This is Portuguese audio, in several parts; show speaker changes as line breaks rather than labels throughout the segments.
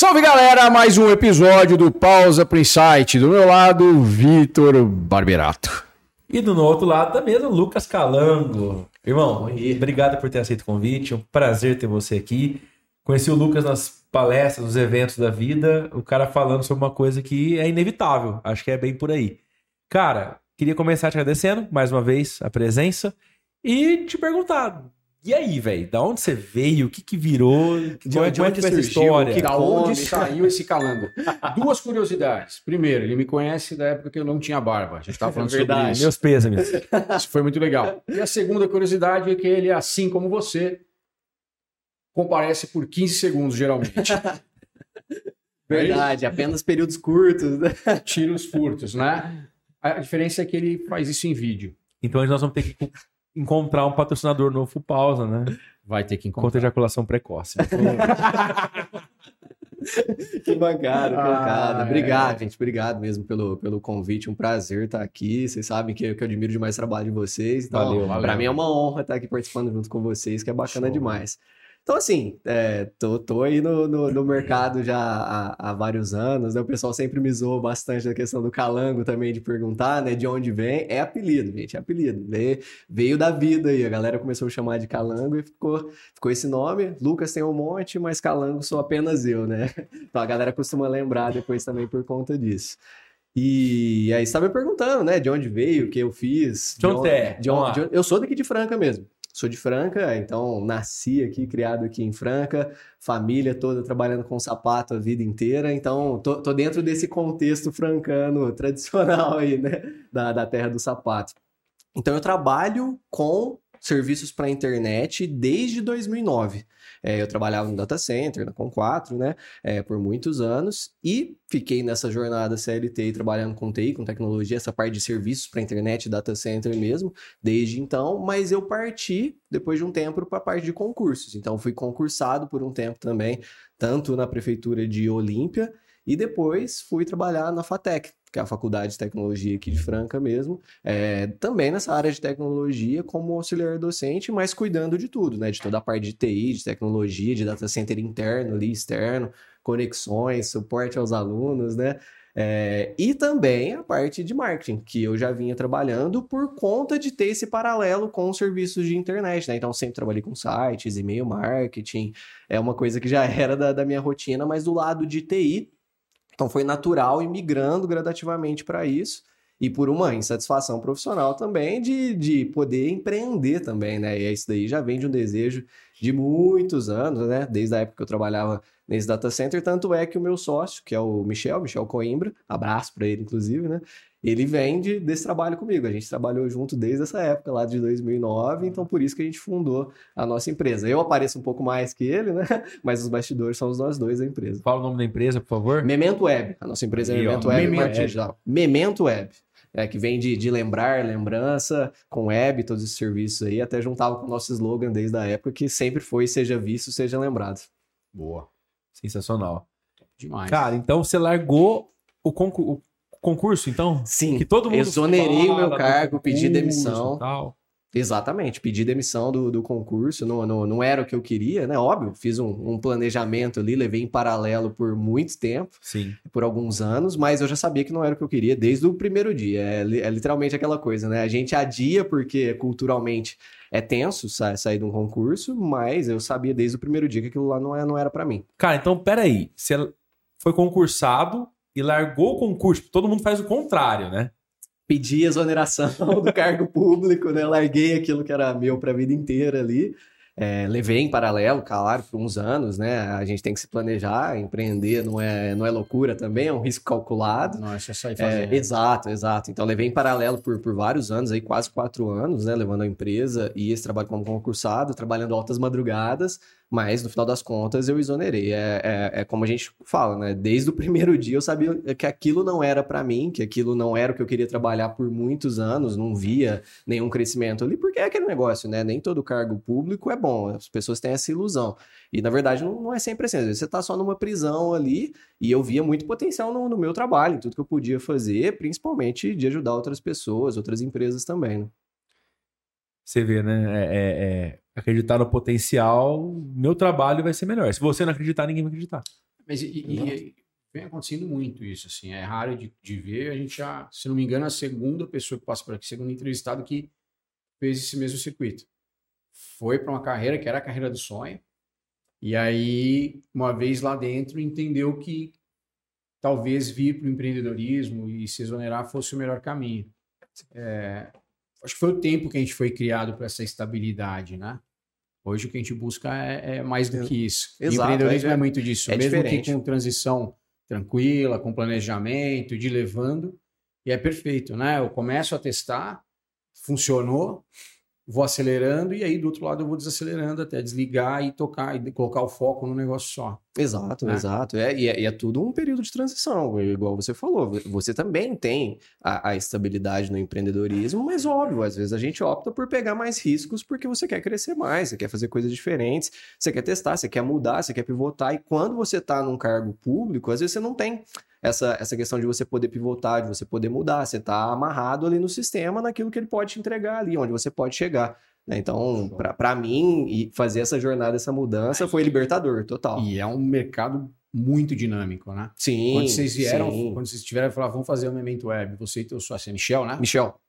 Salve galera, mais um episódio do Pausa pro Insight. Do meu lado, Vitor Barberato.
E do outro lado da mesa, Lucas Calango. Irmão, obrigado por ter aceito o convite. É um prazer ter você aqui. Conheci o Lucas nas palestras, nos eventos da vida, o cara falando sobre uma coisa que é inevitável. Acho que é bem por aí. Cara, queria começar te agradecendo mais uma vez a presença e te perguntar. E aí, velho? Da onde você veio? O que que virou?
De, qual, de onde é essa história? Que, da onde saiu esse calango? Duas curiosidades. Primeiro, ele me conhece da época que eu não tinha barba. A gente estava falando é verdade, sobre isso.
Meus pêsames.
Isso foi muito legal. E a segunda curiosidade é que ele, assim como você, comparece por 15 segundos, geralmente.
Verdade, é apenas períodos curtos. Né?
Tiros curtos, né? A diferença é que ele faz isso em vídeo.
Então nós vamos ter que encontrar um patrocinador novo pro pausa, né?
Vai ter que encontrar.
Contra ejaculação precoce.
que bancada, que bancada. Ah, obrigado, é. gente. Obrigado mesmo pelo, pelo convite. Um prazer estar aqui. Vocês sabem que, que eu admiro demais o trabalho de vocês. Então, valeu, valeu. Pra mim é uma honra estar aqui participando junto com vocês, que é bacana Show. demais. Então, assim, é, tô, tô aí no, no, no mercado já há, há, vários anos, né? O pessoal sempre me zoou bastante da questão do calango também, de perguntar, né? De onde vem. É apelido, gente, é apelido. Veio, veio da vida aí. A galera começou a chamar de calango e ficou, ficou esse nome. Lucas tem um monte, mas calango sou apenas eu, né? Então a galera costuma lembrar depois também por conta disso. E aí você tá me perguntando, né? De onde veio, o que eu fiz.
De onde, é?
De onde, de onde, eu sou daqui de Franca mesmo sou de Franca, então nasci aqui, criado aqui em Franca, família toda trabalhando com sapato a vida inteira, então tô, tô dentro desse contexto francano tradicional aí, né, da, da terra do sapato. Então eu trabalho com serviços para internet desde 2009. É, eu trabalhava no data center, na Com4, né, é, por muitos anos e fiquei nessa jornada CLT trabalhando com TI, com tecnologia, essa parte de serviços para internet, data center mesmo, desde então, mas eu parti depois de um tempo para a parte de concursos. Então fui concursado por um tempo também, tanto na prefeitura de Olímpia e depois fui trabalhar na FATEC, que é a Faculdade de Tecnologia aqui de Franca mesmo, é, também nessa área de tecnologia como auxiliar docente, mas cuidando de tudo, né? De toda a parte de TI, de tecnologia, de data center interno ali, externo, conexões, suporte aos alunos, né? É, e também a parte de marketing, que eu já vinha trabalhando por conta de ter esse paralelo com os serviços de internet, né? Então, sempre trabalhei com sites, e-mail marketing, é uma coisa que já era da, da minha rotina, mas do lado de TI, então foi natural ir migrando gradativamente para isso e por uma insatisfação profissional também de, de poder empreender também, né? E isso daí já vem de um desejo de muitos anos, né? Desde a época que eu trabalhava nesse data center, tanto é que o meu sócio, que é o Michel, Michel Coimbra, abraço para ele inclusive, né? Ele vem de, desse trabalho comigo. A gente trabalhou junto desde essa época, lá de 2009, então por isso que a gente fundou a nossa empresa. Eu apareço um pouco mais que ele, né? Mas os bastidores somos nós dois da empresa.
Fala o nome da empresa, por favor.
Memento Web. A nossa empresa é Memento Web Memento. Digital. Memento Web. É, que vem de, de lembrar, lembrança, com web, todos esses serviços aí, até juntava com o nosso slogan desde a época, que sempre foi seja visto, seja lembrado.
Boa. Sensacional. Demais. Cara, então você largou o, concurso concurso, então?
Sim. Que todo mundo exonerei o meu cargo, pedi demissão. Tal. Exatamente, pedi demissão do, do concurso, não, não, não era o que eu queria, né? Óbvio, fiz um, um, planejamento ali, levei em paralelo por muito tempo,
Sim.
por alguns anos, mas eu já sabia que não era o que eu queria desde o primeiro dia. É, é literalmente aquela coisa, né? A gente adia porque culturalmente é tenso sa sair de um concurso, mas eu sabia desde o primeiro dia que aquilo lá não, é, não era para mim.
Cara, então peraí, você foi concursado, e largou o concurso. Todo mundo faz o contrário, né?
Pedi exoneração do cargo público, né? Larguei aquilo que era meu para a vida inteira ali. É, levei em paralelo, claro, por uns anos, né? A gente tem que se planejar, empreender não é, não é loucura também, é um risco calculado.
Não, é só sair fazer.
É, exato, exato. Então, levei em paralelo por, por vários anos, aí quase quatro anos, né? Levando a empresa e esse trabalho como concursado, trabalhando altas madrugadas, mas no final das contas eu exonerei. É, é, é, como a gente fala, né? Desde o primeiro dia eu sabia que aquilo não era para mim, que aquilo não era o que eu queria trabalhar por muitos anos, não via nenhum crescimento ali, porque é aquele negócio, né? Nem todo cargo público é bom, as pessoas têm essa ilusão. E na verdade não, não é sempre assim. Às vezes você tá só numa prisão ali e eu via muito potencial no, no meu trabalho, em tudo que eu podia fazer, principalmente de ajudar outras pessoas, outras empresas também, né?
Você vê, né? É, é, é acreditar no potencial, meu trabalho vai ser melhor. Se você não acreditar, ninguém vai acreditar.
Mas e, e, vem acontecendo muito isso, assim, é raro de, de ver. A gente já, se não me engano, a segunda pessoa que passa por aqui, segundo entrevistado que fez esse mesmo circuito. Foi para uma carreira que era a carreira do sonho. E aí, uma vez lá dentro, entendeu que talvez vir para o empreendedorismo e se exonerar fosse o melhor caminho. É, acho que foi o tempo que a gente foi criado para essa estabilidade, né? Hoje o que a gente busca é, é mais do que isso. Exato, o empreendedorismo é, é muito disso, é mesmo diferente. que com transição tranquila, com planejamento, de levando, e é perfeito, né? Eu começo a testar, funcionou, vou acelerando e aí do outro lado eu vou desacelerando até desligar e tocar e colocar o foco no negócio só.
Exato, né? exato. É, e, é, e é tudo um período de transição, igual você falou. Você também tem a, a, estabilidade no empreendedorismo, mas óbvio, às vezes a gente opta por pegar mais riscos porque você quer crescer mais, você quer fazer coisas diferentes, você quer testar, você quer mudar, você quer pivotar. E quando você está num cargo público, às vezes você não tem essa, essa questão de você poder pivotar, de você poder mudar. Você está amarrado ali no sistema, naquilo que ele pode te entregar ali, onde você pode chegar. Né? Então, para mim, fazer essa jornada, essa mudança foi libertador, total.
E é um mercado muito dinâmico, né?
Sim.
Quando vocês vieram, sim. quando vocês tiveram falar, vamos fazer o um Memento Web, você e teu sócio, é Michel, né?
Michel.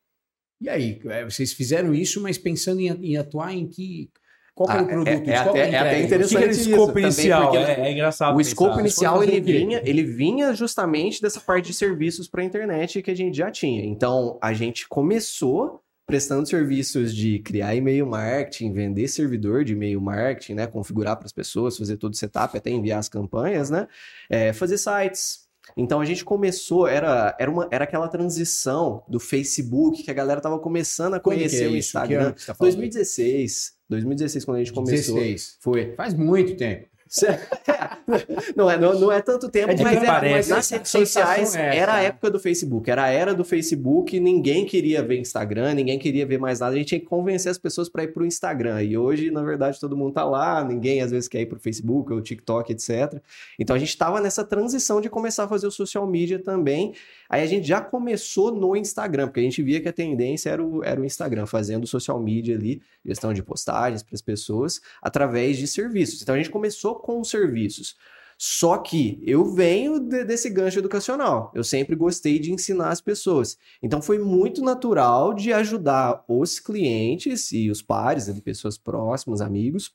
E aí, é, vocês fizeram isso, mas pensando em, em atuar em que qual
é o ah, produto? É, é, até, é, até, interessante o
que é escopo inicial? É, é, engraçado.
O escopo inicial ele vinha, ele vinha justamente dessa parte de serviços para a internet que a gente já tinha. Então a gente começou prestando serviços de criar e-mail marketing, vender servidor de e-mail marketing, né, configurar para as pessoas, fazer todo o setup, até enviar as campanhas, né, é, fazer sites. Então a gente começou, era, era, uma, era aquela transição do Facebook que a galera tava começando a conhecer é o Instagram. Tá 2016. 2016, quando a gente começou. 16. Foi.
Faz muito tempo.
não, é, não, não é tanto tempo, é mas, era, mas nas redes sociais é era a época do Facebook, era a era do Facebook, ninguém queria ver Instagram, ninguém queria ver mais nada, a gente tinha que convencer as pessoas para ir para o Instagram. E hoje, na verdade, todo mundo tá lá, ninguém às vezes quer ir para o Facebook ou TikTok, etc. Então a gente estava nessa transição de começar a fazer o social media também. Aí a gente já começou no Instagram, porque a gente via que a tendência era o, era o Instagram, fazendo social media ali, gestão de postagens para as pessoas, através de serviços. Então a gente começou com os serviços. Só que eu venho de, desse gancho educacional. Eu sempre gostei de ensinar as pessoas. Então foi muito natural de ajudar os clientes e os pares, né, pessoas próximas, amigos,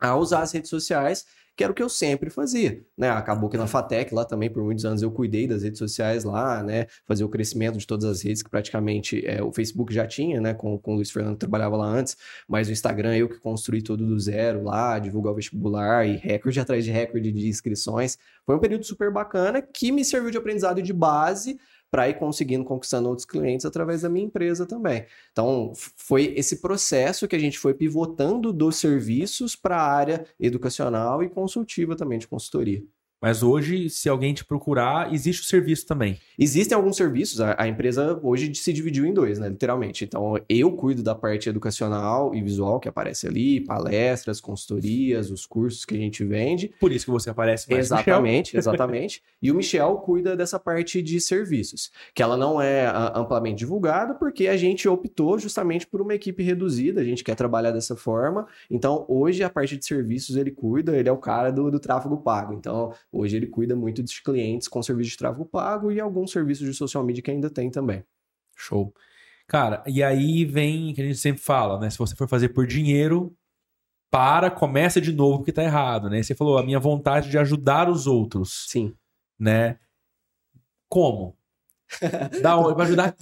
a usar as redes sociais que era o que eu sempre fazia, né? Acabou que na Fatec lá também por muitos anos eu cuidei das redes sociais lá, né? Fazer o crescimento de todas as redes que praticamente é, o Facebook já tinha, né? Com, com o Luiz Fernando que trabalhava lá antes, mas o Instagram eu que construí tudo do zero lá, divulgar o vestibular e recorde atrás de recorde de inscrições. Foi um período super bacana que me serviu de aprendizado de base para ir conseguindo conquistando outros clientes através da minha empresa também. Então, foi esse processo que a gente foi pivotando dos serviços para a área educacional e consultiva também de consultoria.
Mas hoje, se alguém te procurar, existe o serviço também.
Existem alguns serviços, a, a, empresa hoje se dividiu em dois, né? Literalmente. Então, eu cuido da parte educacional e visual que aparece ali, palestras, consultorias, os cursos que a gente vende.
Por isso que você aparece mais
Exatamente, exatamente. e o Michel cuida dessa parte de serviços, que ela não é amplamente divulgada, porque a gente optou justamente por uma equipe reduzida, a gente quer trabalhar dessa forma. Então, hoje, a parte de serviços ele cuida, ele é o cara do, do tráfego pago. Então, Hoje ele cuida muito dos clientes com serviço de tráfego pago e alguns serviços de social media que ainda tem também.
Show. Cara, e aí vem que a gente sempre fala, né? Se você for fazer por dinheiro, para, começa de novo porque tá errado, né? Você falou a minha vontade de ajudar os outros.
Sim.
Né? Como? Da onde? Vai ajudar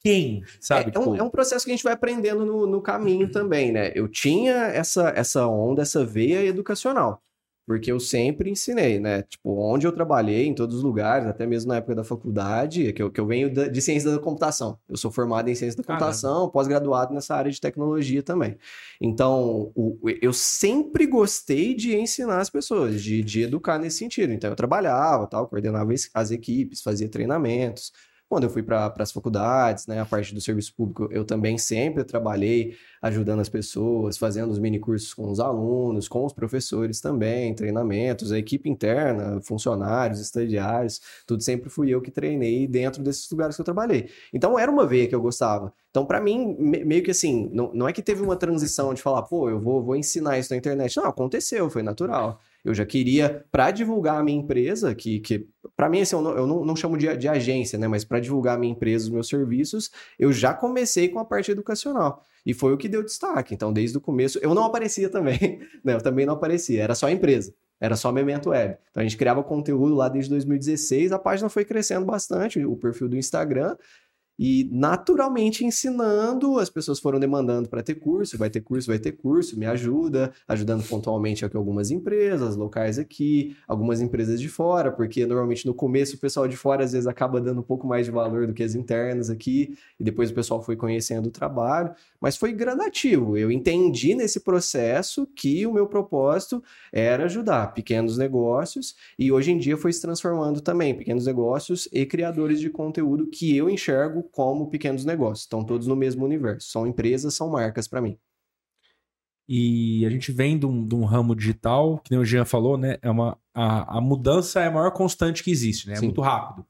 quem, sabe?
É, é, um, é, um, processo que a gente vai aprendendo no, no caminho também, né? Eu tinha essa, essa onda, essa veia educacional porque eu sempre ensinei, né? Tipo, onde eu trabalhei, em todos os lugares, até mesmo na época da faculdade, que eu, que eu venho de ciência da computação. Eu sou formado em ciência da computação, pós-graduado nessa área de tecnologia também. Então, o, eu sempre gostei de ensinar as pessoas, de, de educar nesse sentido. Então, eu trabalhava, tal, coordenava as equipes, fazia treinamentos, quando eu fui para as faculdades, né, a parte do serviço público, eu também sempre trabalhei ajudando as pessoas, fazendo os mini cursos com os alunos, com os professores também, treinamentos, a equipe interna, funcionários, estagiários, tudo sempre fui eu que treinei dentro desses lugares que eu trabalhei. Então era uma veia que eu gostava. Então, para mim, meio que assim, não, não é que teve uma transição de falar, pô, eu vou, vou ensinar isso na internet. Não, aconteceu, foi natural. Eu já queria, para divulgar a minha empresa, que, que para mim, assim, eu não, eu não, não chamo de, de, agência, né? Mas para divulgar a minha empresa, os meus serviços, eu já comecei com a parte educacional. E foi o que deu destaque. Então, desde o começo, eu não aparecia também. né? Eu também não aparecia, era só a empresa. Era só Memento Web. Então a gente criava conteúdo lá desde 2016, a página foi crescendo bastante, o perfil do Instagram, e naturalmente ensinando, as pessoas foram demandando para ter curso, vai ter curso, vai ter curso, me ajuda, ajudando pontualmente aqui algumas empresas locais aqui, algumas empresas de fora, porque normalmente no começo o pessoal de fora às vezes acaba dando um pouco mais de valor do que as internas aqui, e depois o pessoal foi conhecendo o trabalho, mas foi gradativo. Eu entendi nesse processo que o meu propósito era ajudar pequenos negócios, e hoje em dia foi se transformando também pequenos negócios e criadores de conteúdo que eu enxergo como pequenos negócios. Estão todos no mesmo universo. São empresas, são marcas para mim.
E a gente vem de um, de um, ramo digital, que nem o Jean falou, né? É uma, a, a mudança é a maior constante que existe, né? É Sim. muito rápido.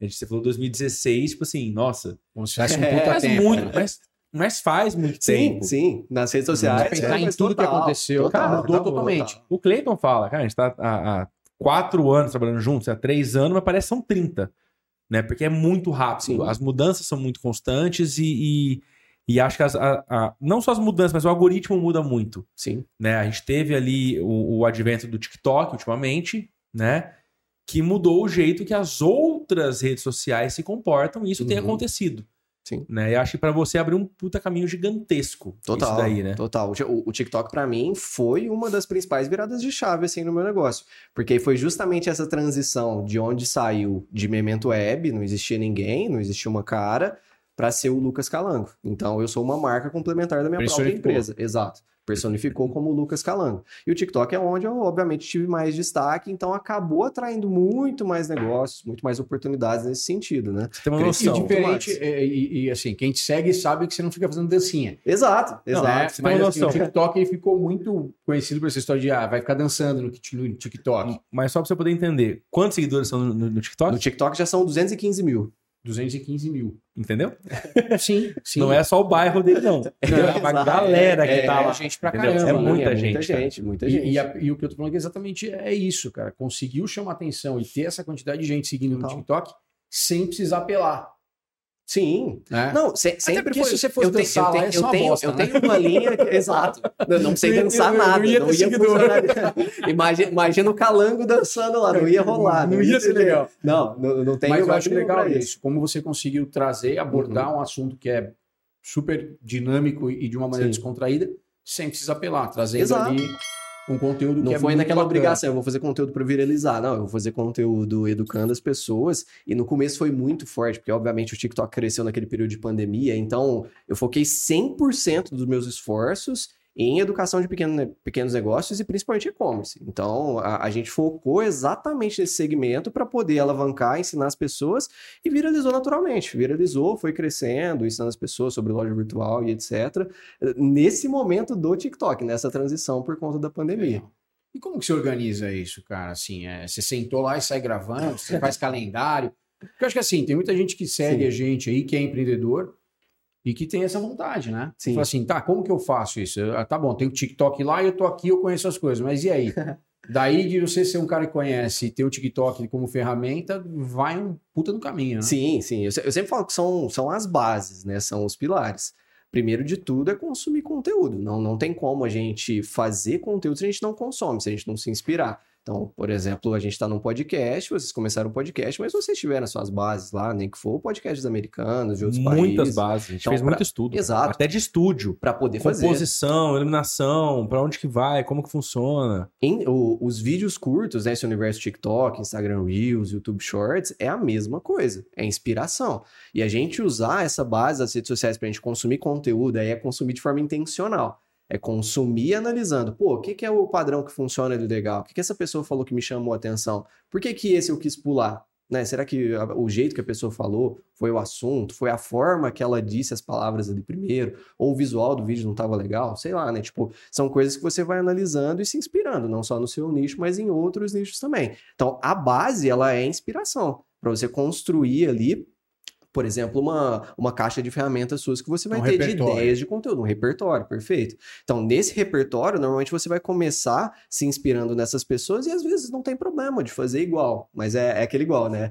A gente você falou 2016, tipo assim, nossa.
Como se fosse um puta é, tempo.
Muito, né? mas, mas faz muito
sim,
tempo.
Sim, nas redes sociais.
Pensar é, em tudo total, que aconteceu, total, cara, mudou total, totalmente.
O Cleiton fala, cara, a gente tá há, há, quatro anos trabalhando juntos, há três anos, mas parece que são 30 né? Porque é muito rápido. Sim. As mudanças são muito constantes e, e, e acho que as, a, a, não só as mudanças, mas o algoritmo muda muito.
Sim.
Né? A gente teve ali o, o advento do TikTok ultimamente, né? Que mudou o jeito que as outras redes sociais se comportam e isso uhum. tem acontecido.
Sim.
Né? E acho que para você abrir um puta caminho gigantesco.
Total.
Isso daí, né?
Total. O, o TikTok, para mim, foi uma das principais viradas de chave, assim, no meu negócio. Porque foi justamente essa transição de onde saiu de Memento Web, não existia ninguém, não existia uma cara, para ser o Lucas Calango. Então, eu sou uma marca complementar da minha própria empresa. Exato personificou como Lucas Calango. E o TikTok é onde eu, obviamente, tive mais destaque, então acabou atraindo muito mais negócios, muito mais oportunidades nesse sentido, né?
Você tem uma noção. E diferente, e, e, e, assim, quem te segue sabe que você não fica fazendo dancinha.
Exato, exato.
Né? Mas assim, o TikTok ele ficou muito conhecido por essa história de, ah, vai ficar dançando no, no TikTok.
Mas só para você poder entender, quantos seguidores são no, no, no TikTok?
No TikTok já são 215 mil.
215 mil.
Entendeu?
Sim, sim.
Não é só o bairro dele, não. É uma galera que é, tá lá.
É gente pra caramba.
É muita
é
gente.
Muita gente, muita gente.
E, a, e, o que eu tô falando é exatamente é isso, cara. Conseguiu chamar atenção e ter essa quantidade de gente seguindo no TikTok sem precisar apelar.
Sim. É. Não, se, sempre foi.
Se você fosse eu dançar tenho, lá, eu, tenho, bosta,
eu né? tenho uma linha. Que, exato. Eu não sei dançar eu, nada. Não ia, não ia funcionar. imagina, imagina o calango dançando lá, não ia rolar.
Não, não ia ser legal.
Não, não, não tem.
Mas eu acho legal isso. Como você conseguiu trazer, abordar uhum. um assunto que é super dinâmico e de uma maneira Sim. descontraída, sem precisar apelar, trazendo Exato. ali um conteúdo
não
que é
foi naquela bacana. obrigação, eu vou fazer conteúdo para viralizar. Não, eu vou fazer conteúdo educando as pessoas. E no começo foi muito forte, porque obviamente o TikTok cresceu naquele período de pandemia. Então eu foquei 100% dos meus esforços em educação de pequeno, pequenos negócios e principalmente e-commerce. Então, a, a, gente focou exatamente nesse segmento para poder alavancar, ensinar as pessoas e viralizou naturalmente. Viralizou, foi crescendo, ensinando as pessoas sobre loja virtual e etc. Nesse momento do TikTok, nessa transição por conta da pandemia.
E como que você organiza isso, cara? Assim, é, você sentou lá e sai gravando, você faz calendário. Porque eu acho que assim, tem muita gente que segue Sim. a gente aí, que é empreendedor, e que tem essa vontade, né? Sim. Fala assim, tá, como que eu faço isso? Ah, tá bom, tem o TikTok lá e eu tô aqui, eu conheço as coisas, mas e aí? Daí de você ser um cara que conhece e ter o TikTok como ferramenta, vai um puta no caminho, né?
Sim, sim. Eu, eu sempre falo que são, são as bases, né? São os pilares. Primeiro de tudo é consumir conteúdo. Não, não tem como a gente fazer conteúdo se a gente não consome, se a gente não se inspirar. Então, por exemplo, a gente está num podcast, vocês começaram um podcast, mas vocês tiveram suas bases lá, nem que for podcasts americanos, de outros
Muitas
países.
Muitas bases, a gente então, fez pra... muito estudo.
Exato.
Até de estúdio.
Para poder fazer.
Composição, iluminação, para onde que vai, como que funciona.
Em, o, os vídeos curtos, né, esse universo TikTok, Instagram Reels, YouTube Shorts, é a mesma coisa, é inspiração. E a gente usar essa base das redes sociais para a gente consumir conteúdo, aí é consumir de forma intencional. É consumir analisando. Pô, o que, que é o padrão que funciona de legal? O que, que essa pessoa falou que me chamou a atenção? Por que, que esse eu quis pular? Né? Será que o jeito que a pessoa falou foi o assunto, foi a forma que ela disse as palavras ali primeiro, ou o visual do vídeo não estava legal? Sei lá, né? Tipo, são coisas que você vai analisando e se inspirando, não só no seu nicho, mas em outros nichos também. Então, a base, ela é inspiração para você construir ali por exemplo, uma, uma caixa de ferramentas suas que você vai
Um
ter de
repertório.
ideias de conteúdo, um repertório, perfeito. Então, nesse repertório, normalmente você vai começar se inspirando nessas pessoas e às vezes não tem problema de fazer igual, mas é, é aquele igual, né?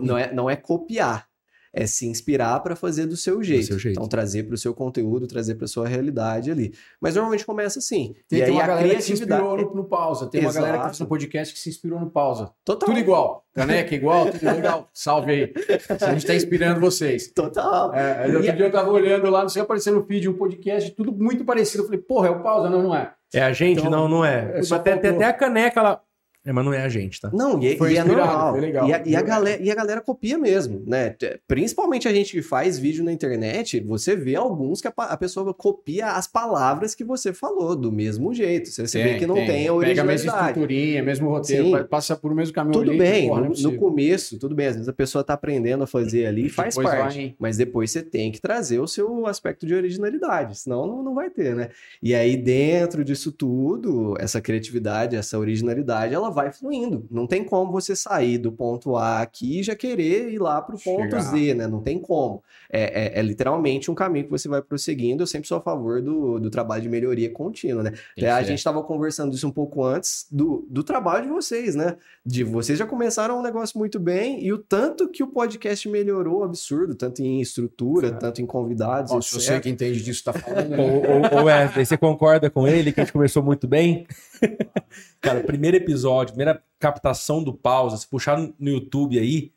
Não, é, não é copiar, é se inspirar para fazer do seu jeito.
seu jeito.
Então, trazer para o seu conteúdo, trazer para sua realidade ali. Mas normalmente começa assim.
Tem,
e
tem
aí
uma
a
galera que se
criatividade.
inspirou no, no pausa. Tem uma galera que
Exato.
fez um podcast que se inspirou no pausa.
Total.
Tudo igual. Caneca igual, tudo legal. Salve aí. A gente tá inspirando vocês.
Total.
É, aí outro
E-
dia eu tava olhando lá, não sei, aparecendo no feed um podcast, tudo muito parecido. Eu falei, porra, é o pausa? Não, não é.
É a gente?
Então,
não, não é.
é, só
até,
faltou.
até a caneca, ela. É, mas não é a gente, tá?
Não, e,
Foi
e é normal.
foi legal.
E a, e, a galera, e a galera copia mesmo, né? Principalmente a gente que faz vídeo na internet, você vê alguns que a, a pessoa copia as palavras que você falou, do mesmo jeito. Você, você vê que não tem, a
Pega a mesma
originalidade.
estruturinha, mesmo roteiro,
Sim.
pa- passa por o mesmo caminho.
Tudo
ali,
bem,
porra, não é
no, no começo, tudo bem, às vezes a pessoa tá aprendendo a fazer ali, faz
Depois
parte.
vai-
Mas depois você tem que trazer o seu aspecto de originalidade, senão não, não vai ter, né? E aí, dentro disso tudo, essa criatividade, essa originalidade, ela vai fluindo. Não tem como você sair do ponto A aqui e já querer ir lá pro ponto
Chegar.
Z, né? Não tem como. É, é- é literalmente um caminho que você vai prosseguindo. Eu sempre sou a favor do, do trabalho de melhoria contínua, né?
Tem
Até a gente estava conversando isso um pouco antes do, do trabalho de vocês, né? De vocês já começaram um negócio muito bem e o tanto que o podcast melhorou, absurdo, tanto em estrutura, tanto em convidados,
Ó, se
etc.
você que entende disso tá falando, né?
Ô, ô, Wesley, você concorda com ele que a gente conversou muito bem? Cara, o primeiro episódio, primeira captação do pausa, se puxar no YouTube aí,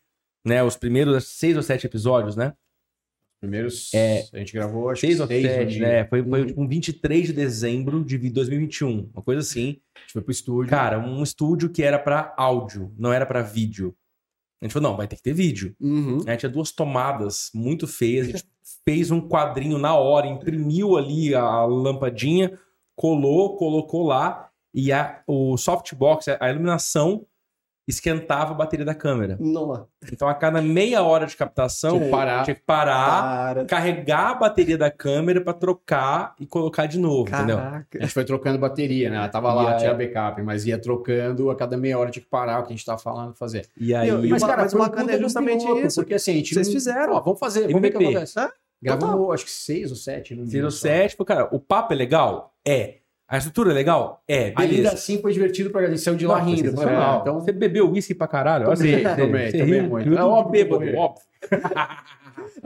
né? Os primeiros seis ou sete episódios, né?
Primeiros,
É.
a gente gravou, acho
Seis
que
ou
seis no
sete,
dia.
né? Foi, foi tipo um 23 de dezembro de 2021, uma coisa assim.
A gente foi pro estúdio.
Cara, um estúdio que era pra áudio, não era pra vídeo. A gente falou, não, vai ter que ter vídeo.
Uhum.
né? Tinha duas tomadas muito feias. A gente fez um quadrinho na hora, imprimiu ali a lampadinha, colou, colocou lá e a, o softbox, a iluminação, esquentava a bateria da câmera.
Nossa,
Então a cada meia hora de captação,
Tinha que parar.
tinha que parar,
cara.
carregar a bateria da câmera pra trocar e colocar de novo, entendeu?
Caraca.
A gente foi trocando bateria, né? Ela tava
E
lá,
aí-
tinha backup, mas ia trocando, a cada meia hora tinha que parar o que a gente tava falando, fazer.
E aí,
E
mas,
o-
cara,
mas o
foi
bacana é justamente
piloto,
isso.
Porque assim, a gente
Vocês
não-
fizeram.
Ó, vamos fazer, vamos ver o que
MVP.
acontece.
É,
Gravamos, acho que seis ou sete.
tirou
só.
sete, falou, cara, o papo é legal? É. A estrutura é legal? É,
Ainda
beleza.
assim foi divertido pra gente, saiu de lá rindo. É, então,
Você bebeu uísque pra caralho?
Tomei,
você-
tomei,
você
tomei
riu,
muito. É óbvio
bêbado, óbvio.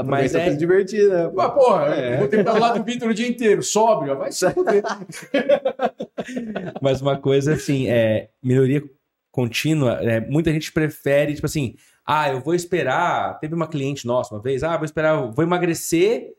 Mas é divertir, né?
Mas, porra,
É.
vou ter que estar lado do Vitor o dia inteiro, sóbrio, vai se fuder.
Mas uma coisa assim, é melhoria contínua, é, muita gente prefere, tipo assim, ah, eu vou esperar. Teve uma cliente nossa uma vez, ah, vou esperar, vou emagrecer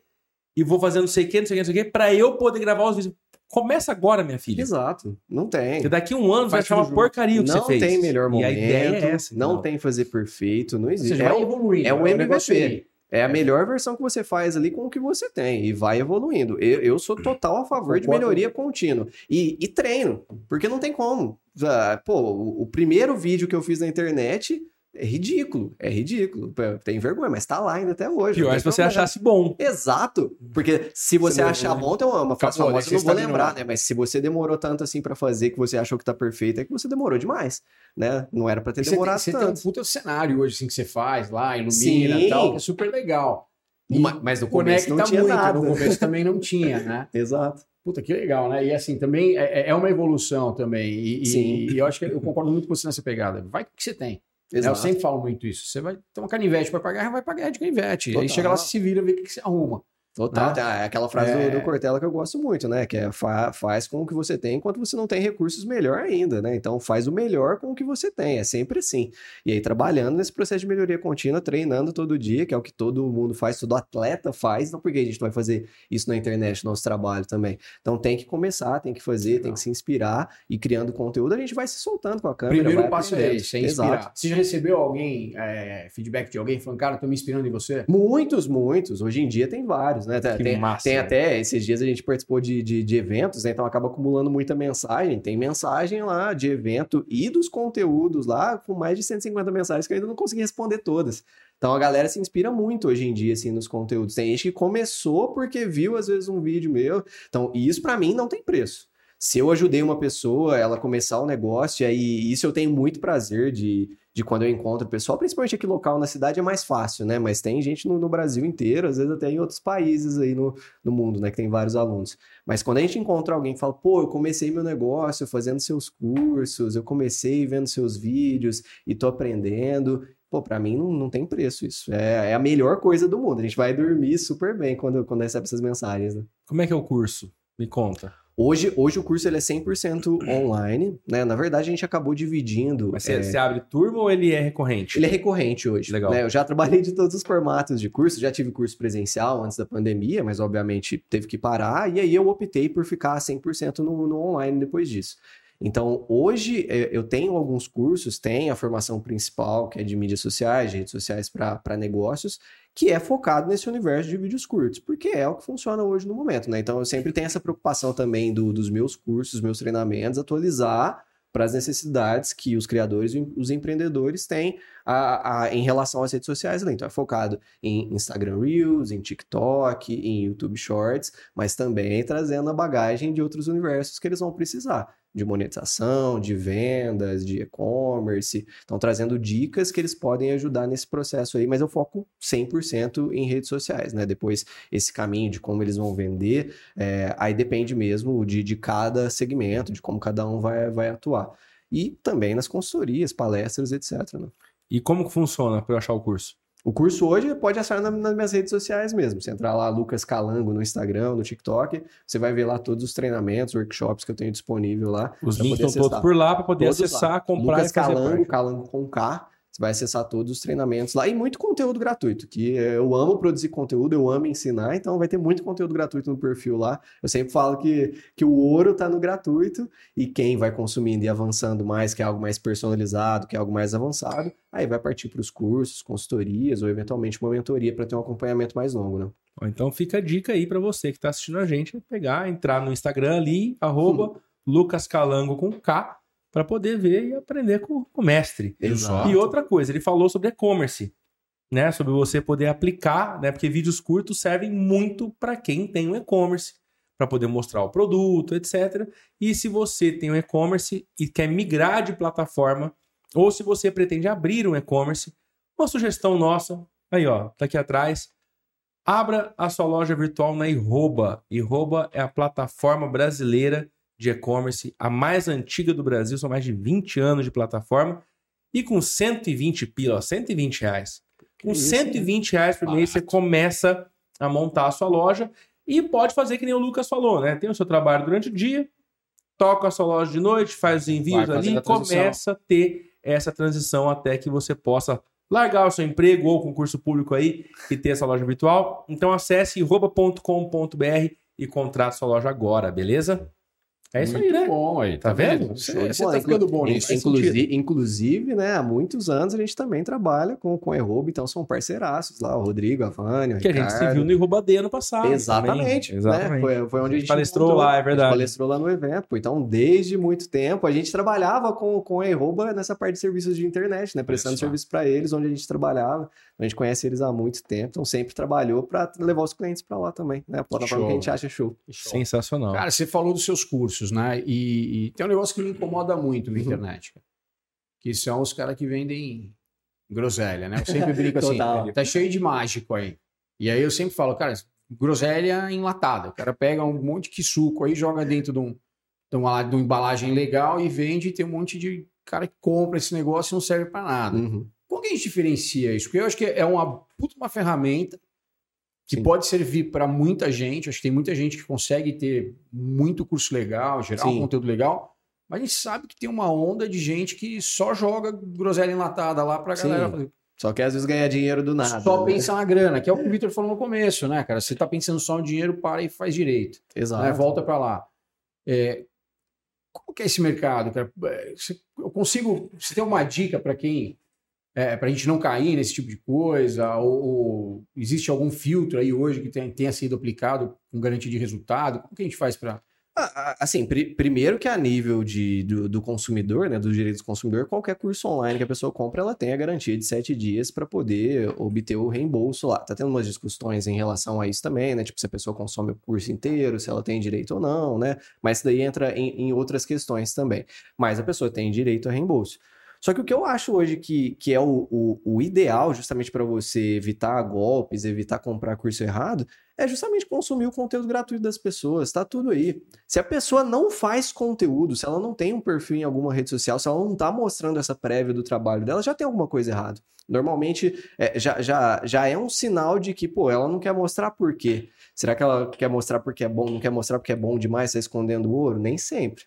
e vou fazer não sei o que, não sei o que, não sei o que, pra eu poder gravar os vídeos. Começa agora, minha filha.
Exato. Não tem.
Porque daqui a um ano vai achar uma porcaria o que
Não
você fez.
tem melhor
E
momento.
a ideia é essa.
não
então.
tem fazer perfeito, não existe.
seja,
É
vai
o-
evoluindo.
é o
negócio
MVP. É a melhor versão que você faz ali com o que você tem e vai evoluindo. Eu, eu sou total a favor de
Concordo.
melhoria contínua. E, e treino, porque não tem como. Ah, Pô, o primeiro vídeo que eu fiz na internet é ridículo. É ridículo. Tem vergonha, mas tá lá ainda até hoje.
Pior
tem
se você achasse bom.
Exato. Porque se você
não-
achar bom, tem uma, uma frase famosa, eu
você
não vou lembrar, né? Mas se você demorou tanto assim pra fazer que você achou que tá perfeito, é que você demorou demais, né? Não era pra ter
Você tem,
demorado
você tem um
tanto.
puta cenário hoje assim, que você faz lá, ilumina
Sim.
e tal, é super legal. E
Ma- Mas no começo não tinha
muito,
nada.
no começo também não tinha, né?
Exato.
Puta, que legal, né? E assim, também é, é uma evolução também. E, e-
Sim.
e eu acho que eu concordo muito com você nessa pegada. Vai com o que você tem. Né? Eu
Exato.
sempre falo muito isso. Você vai uma canivete para pagar, vai pagar de canivete.
Total.
Aí chega lá, se vira, vê o que, que você arruma.
Total.
Né?
Tem a- aquela frase
É.
do, do Cortella que eu gosto muito, né? Que é fa- faz com o que você tem, enquanto você não tem recursos, melhor ainda, né? Então faz o melhor com o que você tem. É sempre assim. E aí, trabalhando nesse processo de melhoria contínua, treinando todo dia, que é o que todo mundo faz, todo atleta faz. Então, por que a gente não vai fazer isso na internet, no nosso trabalho também? Então tem que começar, tem que fazer, tem
Legal.
que se inspirar e criando conteúdo, a gente vai se soltando com a câmera.
Primeiro passo é esse, é inspirar.
Exato.
Você já recebeu alguém, é, feedback de alguém falando, cara, tô me inspirando em você?
Muitos, muitos. Hoje em dia tem vários, né? Tem,
Que
tem-
massa,
tem até, esses dias a gente participou de, de, de eventos, né? Então acaba acumulando muita mensagem. Tem mensagem lá de evento e dos conteúdos lá, com mais de 150 mensagens que eu ainda não consegui responder todas. Então a galera se inspira muito hoje em dia, assim, nos conteúdos. Tem gente que começou porque viu, às vezes, um vídeo meu. Então, isso pra mim não tem preço. Se eu ajudei uma pessoa, ela começar o negócio, e aí isso eu tenho muito prazer de, de quando eu encontro o pessoal, principalmente aqui local na cidade é mais fácil, né? Mas tem gente no, no Brasil inteiro, às vezes até em outros países aí no, no mundo, né? Que tem vários alunos. Mas quando a gente encontra alguém que fala, pô, eu comecei meu negócio fazendo seus cursos, eu comecei vendo seus vídeos e tô aprendendo. Pô, pra mim não, não tem preço isso. É, é a melhor coisa do mundo. A gente vai dormir super bem quando, quando recebe essas mensagens, né?
Como é que é o curso? Me conta.
Hoje, hoje o curso ele é 100% online, né? Na verdade, a gente acabou dividindo.
Mas você,
é,
você abre turma ou ele é recorrente?
Ele é recorrente hoje.
Legal.
né? Eu já trabalhei de todos os formatos de curso, já tive curso presencial antes da pandemia, mas obviamente teve que parar, e aí eu optei por ficar 100% no, no online depois disso. Então, hoje eh, eu tenho alguns cursos, tem a formação principal, que é de mídias sociais, de redes sociais para negócios, que é focado nesse universo de vídeos curtos, porque é o que funciona hoje no momento, né? Então, eu sempre tenho essa preocupação também do- dos meus cursos, meus treinamentos, atualizar para as necessidades que os criadores e os empreendedores têm a- a- em relação às redes sociais ali. Então, é focado em Instagram Reels, em TikTok, em YouTube Shorts, mas também trazendo a bagagem de outros universos que eles vão precisar. De monetização, de vendas, de e-commerce. Então, trazendo dicas que eles podem ajudar nesse processo aí, mas eu foco 100% em redes sociais, né? Depois, esse caminho de como eles vão vender, é, aí depende mesmo de, de cada segmento, de como cada um vai, vai atuar. E também nas consultorias, palestras, etc. né?
E como funciona para achar o curso?
O curso hoje pode achar na- nas minhas redes sociais mesmo. Você entrar lá, Lucas Calango, no Instagram, no TikTok, você vai ver lá todos os treinamentos, workshops que eu tenho disponível lá.
Os links estão todos por lá para poder
Todos
acessar, comprar
Lucas
e
Calango. Calango com K. Você vai acessar todos os treinamentos lá e muito conteúdo gratuito, que eu amo produzir conteúdo, eu amo ensinar, então vai ter muito conteúdo gratuito no perfil lá. Eu sempre falo que, que o ouro tá no gratuito e quem vai consumindo e avançando mais, que é algo mais personalizado, que é algo mais avançado, aí vai partir para os cursos, consultorias ou eventualmente uma mentoria para ter um acompanhamento mais longo, né?
Então fica a dica aí para você que está assistindo a gente, pegar, entrar no Instagram ali, arroba Lucas Calango com K, para poder ver e aprender com, com o mestre.
Exato.
E outra coisa, ele falou sobre e-commerce, né? Sobre você poder aplicar, né? Porque vídeos curtos servem muito para quem tem um e-commerce, para poder mostrar o produto, etc. E se você tem um e-commerce e quer migrar de plataforma, ou se você pretende abrir um e-commerce, uma sugestão nossa, aí ó, tá aqui atrás, abra a sua loja virtual na Iroba. Iroba é a plataforma brasileira de e-commerce, a mais antiga do Brasil, são mais de 20 anos de plataforma, e com 120 pila, ó, 120 reais. Com
isso,
120 reais por mês você começa a montar a sua loja e pode fazer que nem o Lucas falou, né? Tem o seu trabalho durante o dia, toca a sua loja de noite, faz os envios ali e começa a ter essa transição até que você possa largar o seu emprego ou concurso público aí e ter essa loja virtual. Então acesse rouba.com.br e contrate sua loja agora, beleza? É isso aí,
Muito
né?
bom aí.
Tá vendo?
Você, você
bola.
tá ficando bom nisso.
Inclusive, inclusive, né, há muitos anos a gente também trabalha com, com Errobo, então são parceiraços lá, o Rodrigo, a Vânia, o
Que a gente se
Ricardo.
viu no Irrobadê ano passado.
Exatamente. né?
Exatamente.
Foi, foi onde a gente
Palestrou lá, é
a gente
verdade.
palestrou lá no evento. pô. Então, desde muito tempo, a gente trabalhava com, com a Erroba nessa parte de serviços de internet, né? Prestando
só.
serviço para eles, onde a gente trabalhava. A gente conhece eles há muito tempo, então sempre trabalhou para levar os clientes para lá também, né? A plataforma
Show.
que a gente acha show.
Sensacional.
Cara, você falou dos seus cursos, né? E, e tem um negócio que me incomoda muito na internet, cara, que são os caras que vendem groselha, né? Eu sempre brinco assim, tá cheio de mágico aí. E aí eu sempre falo, cara, groselha enlatada. O cara pega um monte de suco aí, joga dentro de, um, de, uma, de uma embalagem legal e vende e tem um monte de cara que compra esse negócio e não serve para nada.
Uhum.
Como que a gente diferencia isso? Porque eu acho que é uma puta uma ferramenta que
Sim.
pode servir para muita gente. Acho que tem muita gente que consegue ter muito curso legal, gerar um
Sim.
conteúdo legal. Mas a gente sabe que tem uma onda de gente que só joga groselha enlatada lá pra
Sim.
galera fazer.
Só que às vezes ganhar dinheiro do nada.
só
né?
pensa na grana, que é o que o Victor falou no começo, né, cara? Você tá pensando só no dinheiro, para e faz direito.
Exato.
né? Volta para lá. É, como que é esse mercado, cara? É, Eu consigo. Você tem uma dica para quem É, para a gente não cair nesse tipo de coisa? Ou, ou existe algum filtro aí hoje que tenha, tenha sido aplicado com garantia de resultado? Como que a gente faz para
Assim, pr primeiro que a nível de, do, do, consumidor, né, dos direitos do consumidor, qualquer curso online que a pessoa compra, ela tem a garantia de sete dias para poder obter o reembolso lá. Tá tendo umas discussões em relação a isso também, né? Tipo, se a pessoa consome o curso inteiro, se ela tem direito ou não, né? Mas isso daí entra em, em outras questões também. Mas a pessoa tem direito a reembolso. Só que o que eu acho hoje que, que é o, o, o ideal, justamente para você evitar golpes, evitar comprar curso errado, é justamente consumir o conteúdo gratuito das pessoas, tá tudo aí. Se a pessoa não faz conteúdo, se ela não tem um perfil em alguma rede social, se ela não tá mostrando essa prévia do trabalho dela, já tem alguma coisa errada. Normalmente é, já, já, já é um sinal de que, pô, ela não quer mostrar por quê. Será que ela quer mostrar porque é bom, não quer mostrar porque é bom demais, está escondendo ouro? Nem sempre.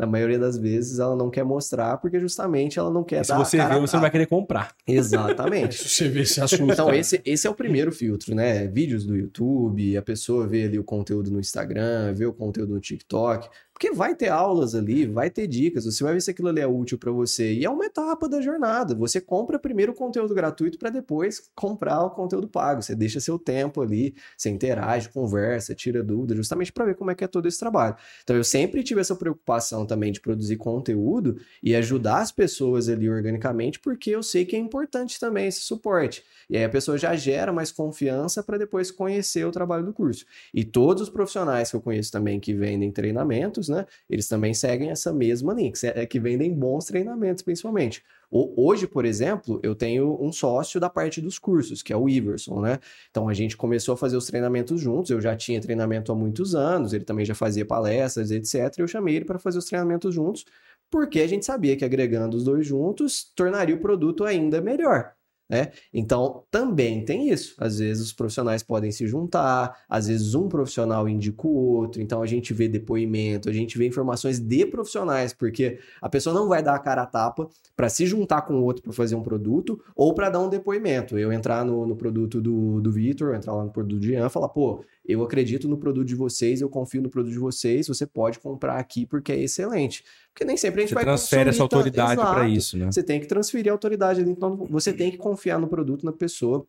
Na maioria das vezes ela não quer mostrar porque justamente ela não quer
e se você vê, você não vai querer comprar.
Exatamente.
se você vê, se assusta.
Então esse, esse é o primeiro filtro, né? Vídeos do YouTube, a pessoa vê ali o conteúdo no Instagram, vê o conteúdo no TikTok. Porque vai ter aulas ali, vai ter dicas, você vai ver se aquilo ali é útil para você. E é uma etapa da jornada. Você compra primeiro o conteúdo gratuito para depois comprar o conteúdo pago. Você deixa seu tempo ali, você interage, conversa, tira dúvidas, justamente para ver como é que é todo esse trabalho. Então eu sempre tive essa preocupação também de produzir conteúdo e ajudar as pessoas ali organicamente, porque eu sei que é importante também esse suporte. E aí a pessoa já gera mais confiança para depois conhecer o trabalho do curso. E todos os profissionais que eu conheço também que vendem treinamentos, né? Eles também seguem essa mesma linha, que é, vendem bons treinamentos, principalmente. Hoje, por exemplo, eu tenho um sócio da parte dos cursos, que é o Iverson, né? Então a gente começou a fazer os treinamentos juntos. Eu já tinha treinamento há muitos anos, ele também já fazia palestras, etc. Eu chamei ele para fazer os treinamentos juntos, porque a gente sabia que agregando os dois juntos tornaria o produto ainda melhor. Né? Então, também tem isso. Às vezes os profissionais podem se juntar, às vezes um profissional indica o outro, então a gente vê depoimento, a gente vê informações de profissionais, porque a pessoa não vai dar a cara a tapa para se juntar com o outro para fazer um produto ou para dar um depoimento. Eu entrar no, no produto do, do Vitor, entrar lá no produto do e falar, pô, eu acredito no produto de vocês, eu confio no produto de vocês, você pode comprar aqui porque é excelente. Porque nem sempre a gente
você
vai
transfere essa autoridade para isso, né?
Você tem que transferir a autoridade, então você tem que confiar no produto, na pessoa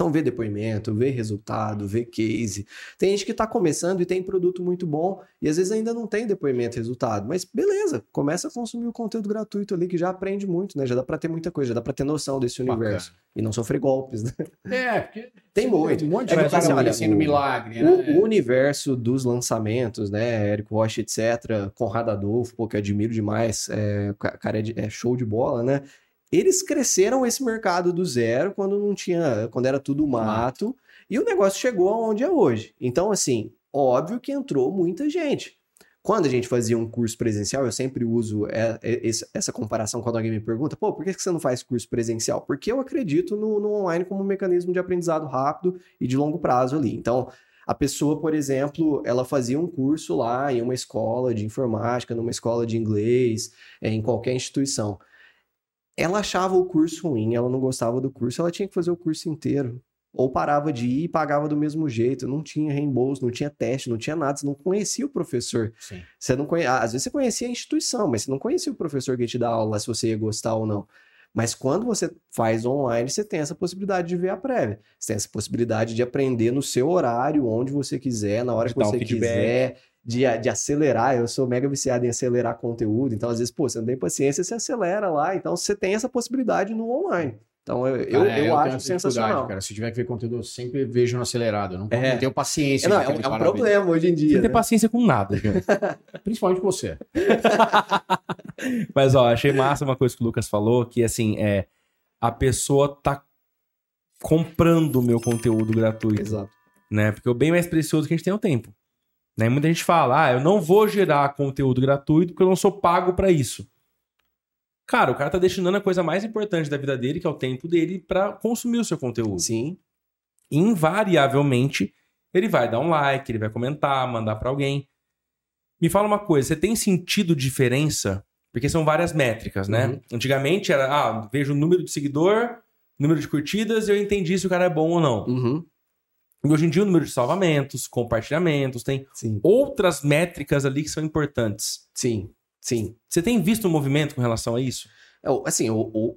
então, vê depoimento, vê resultado, vê case. Tem gente que está começando e tem produto muito bom e às vezes ainda não tem depoimento, resultado. Mas beleza, começa a consumir o conteúdo gratuito ali que já aprende muito, né? Já dá para ter muita coisa, já dá para ter noção desse Bacana. universo e não sofrer golpes, né?
É, porque
tem muito.
Um monte de é cara aparecendo milagre, né?
O, o, universo dos lançamentos, né? Érico Rocha, etc. Conrado Adolfo, pô, que eu admiro demais. É, cara é, é show de bola, né? Eles cresceram esse mercado do zero quando não tinha, quando era tudo mato, e o negócio chegou aonde é hoje. Então, assim, óbvio que entrou muita gente. Quando a gente fazia um curso presencial, eu sempre uso é, é, essa comparação quando alguém me pergunta, pô, por que você não faz curso presencial? Porque eu acredito no, no online como um mecanismo de aprendizado rápido e de longo prazo ali. Então, a pessoa, por exemplo, ela fazia um curso lá em uma escola de informática, numa escola de inglês, em qualquer instituição ela achava o curso ruim, ela não gostava do curso, ela tinha que fazer o curso inteiro. Ou parava de ir e pagava do mesmo jeito, não tinha reembolso, não tinha teste, não tinha nada, você não conhecia o professor.
Sim.
Você não conhe... Às vezes você conhecia a instituição, mas você não conhecia o professor que te dar aula, se você ia gostar ou não. Mas quando você faz online, você tem essa possibilidade de ver a prévia. Você tem essa possibilidade de aprender no seu horário, onde você quiser, na hora de que você um quiser de, de acelerar. Eu sou mega viciado em acelerar conteúdo, então às vezes, pô, você não tem paciência, você acelera lá. Então você tem essa possibilidade no online. Então eu, eu,
é,
eu, eu acho sensacional.
Cara. Se tiver que ver conteúdo, eu sempre vejo no acelerado. Eu não, é. não tenho paciência.
É, não, é, um, é um problema hoje em dia.
Não né? tem paciência com nada,
Principalmente você.
Mas ó, achei massa uma coisa que o Lucas falou, que assim, é a pessoa tá comprando o meu conteúdo gratuito.
Exato.
Né? Porque o bem mais precioso que a gente tem é o tempo. Né? Muita gente fala, ah, eu não vou gerar conteúdo gratuito porque eu não sou pago para isso. Cara, o cara tá destinando a coisa mais importante da vida dele, que é o tempo dele, para consumir o seu conteúdo.
Sim.
Invariavelmente, ele vai dar um like, ele vai comentar, mandar para alguém. Me fala uma coisa, você tem sentido diferença? Porque são várias métricas, né? Uhum. Antigamente era, ah, vejo o número de seguidor, número de curtidas e eu entendi se o cara é bom ou não.
Uhum.
E hoje em dia o número de salvamentos, compartilhamentos, tem
sim.
outras métricas ali que são importantes.
Sim, sim.
Você tem visto um movimento com relação a isso?
Assim,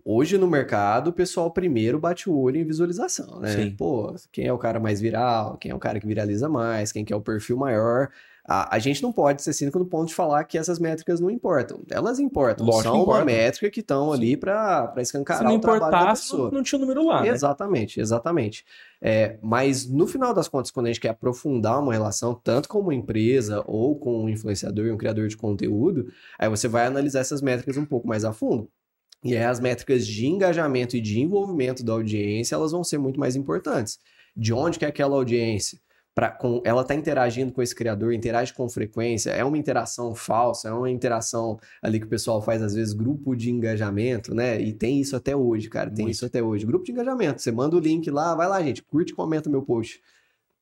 hoje no mercado, o pessoal primeiro bate o olho em visualização, né?
Sim.
Pô, quem é o cara mais viral, quem é o cara que viraliza mais, quem quer o perfil maior. A, a, gente não pode ser cínico no ponto de falar que essas métricas não importam. Elas importam.
Lógico
São
importa.
uma métrica que estão ali para escancarar o trabalho da
importasse,
pessoa.
não, não tinha o número lá. né?
Exatamente, exatamente. É, mas no final das contas, quando a gente quer aprofundar uma relação, tanto com uma empresa ou com um influenciador e um criador de conteúdo, aí você vai analisar essas métricas um pouco mais a fundo. E aí as métricas de engajamento e de envolvimento da audiência, elas vão ser muito mais importantes. De onde que é aquela audiência? Pra, com, ela está interagindo com esse criador, interage com frequência, é uma interação falsa, é uma interação ali que o pessoal faz, às vezes, grupo de engajamento, né? E tem isso até hoje, cara, tem
Muito.
isso até hoje. Grupo de engajamento, você manda o link lá, vai lá, gente, curte e comenta meu post.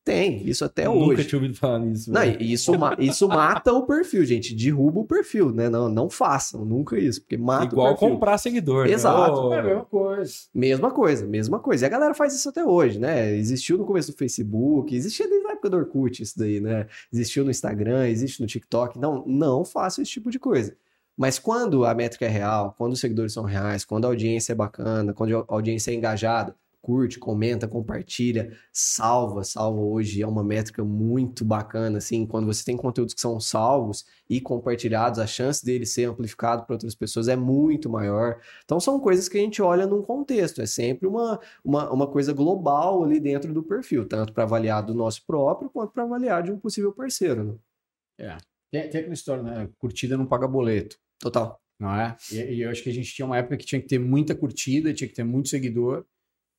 Tem, isso até
Nunca
hoje.
tinha ouvido falar nisso.
Não, isso, ma- isso mata o perfil, gente. Derruba o perfil, né? Não, não façam nunca isso, porque mata
Igual
o perfil.
comprar seguidor. né?
Exato.
Ô,
É a mesma coisa.
Mesma coisa, mesma coisa. E a galera faz isso até hoje, né? Existiu no começo do Facebook, existia época do Orkut isso daí, né? Existiu no Instagram, existe no TikTok. Não, não façam esse tipo de coisa. Mas quando a métrica é real, quando os seguidores são reais, quando a audiência é bacana, quando a audiência é engajada, curte, comenta, compartilha, salva. Salva hoje é uma métrica muito bacana, assim, quando você tem conteúdos que são salvos e compartilhados, a chance dele ser amplificado para outras pessoas é muito maior. Então são coisas que a gente olha num contexto, é sempre uma, uma, uma coisa global ali dentro do perfil, tanto para avaliar do nosso próprio quanto para avaliar de um possível parceiro, né?
Tem, tem aquela história, né? Curtida não paga boleto,
Total.
não é? E, e eu acho que a gente tinha uma época que tinha que ter muita curtida, tinha que ter muito seguidor.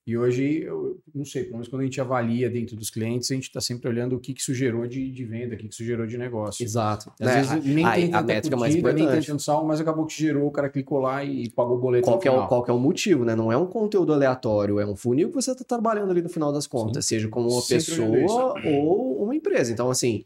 E hoje, eu não sei, pelo menos quando a gente avalia dentro dos clientes, a gente está sempre olhando o que, que isso gerou de, de venda, o que, que isso gerou de negócio.
Exato.
Às
Né?
vezes nem
a-
tem
a
tanta
métrica mais
curtida, nem tem
importante.
salvo, mas acabou que gerou, o cara clicou lá e pagou o boleto
Qual é o, qual é o motivo, né? Não é um conteúdo aleatório, é um funil que você está trabalhando ali no final das contas, seja como uma
Sempre
pessoa ou uma empresa. Então, assim,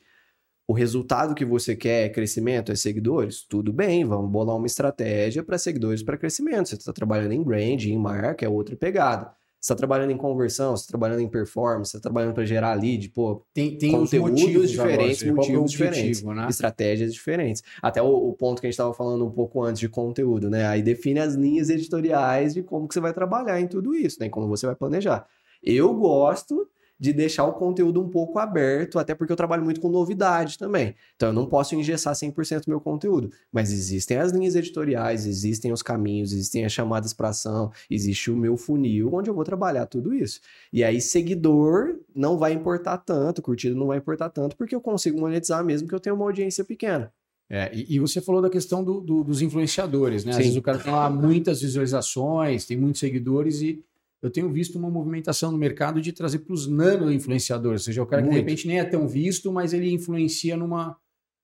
o resultado que você quer é crescimento, é seguidores? Tudo bem, vamos bolar uma estratégia para seguidores para crescimento. Você está trabalhando em brand, em marca, é outra pegada. Você está trabalhando em conversão, você está trabalhando em performance, você está trabalhando para gerar lead, pô,
Tem, tem os
conteúdos
motivos
diferentes,
agora,
motivos diferentes,
objetivo, né?
estratégias diferentes. Até o, o ponto que a gente estava falando um pouco antes de conteúdo, né? Aí define as linhas editoriais de como que você vai trabalhar em tudo isso, né? Como você vai planejar. Eu gosto de deixar o conteúdo um pouco aberto, até porque eu trabalho muito com novidade também. Então eu não posso engessar 100% do meu conteúdo, mas existem as linhas editoriais, existem os caminhos, existem as chamadas para ação, existe o meu funil onde eu vou trabalhar tudo isso. E aí seguidor não vai importar tanto, curtida não vai importar tanto, porque eu consigo monetizar mesmo que eu tenha uma audiência pequena.
É, e, você falou da questão do- do- dos influenciadores, né? Às
Sim.
vezes o cara tem lá muitas visualizações, tem muitos seguidores e eu tenho visto uma movimentação no mercado de trazer para os nano-influenciadores, ou seja, o cara que de
Muito.
repente nem é tão visto, mas ele influencia numa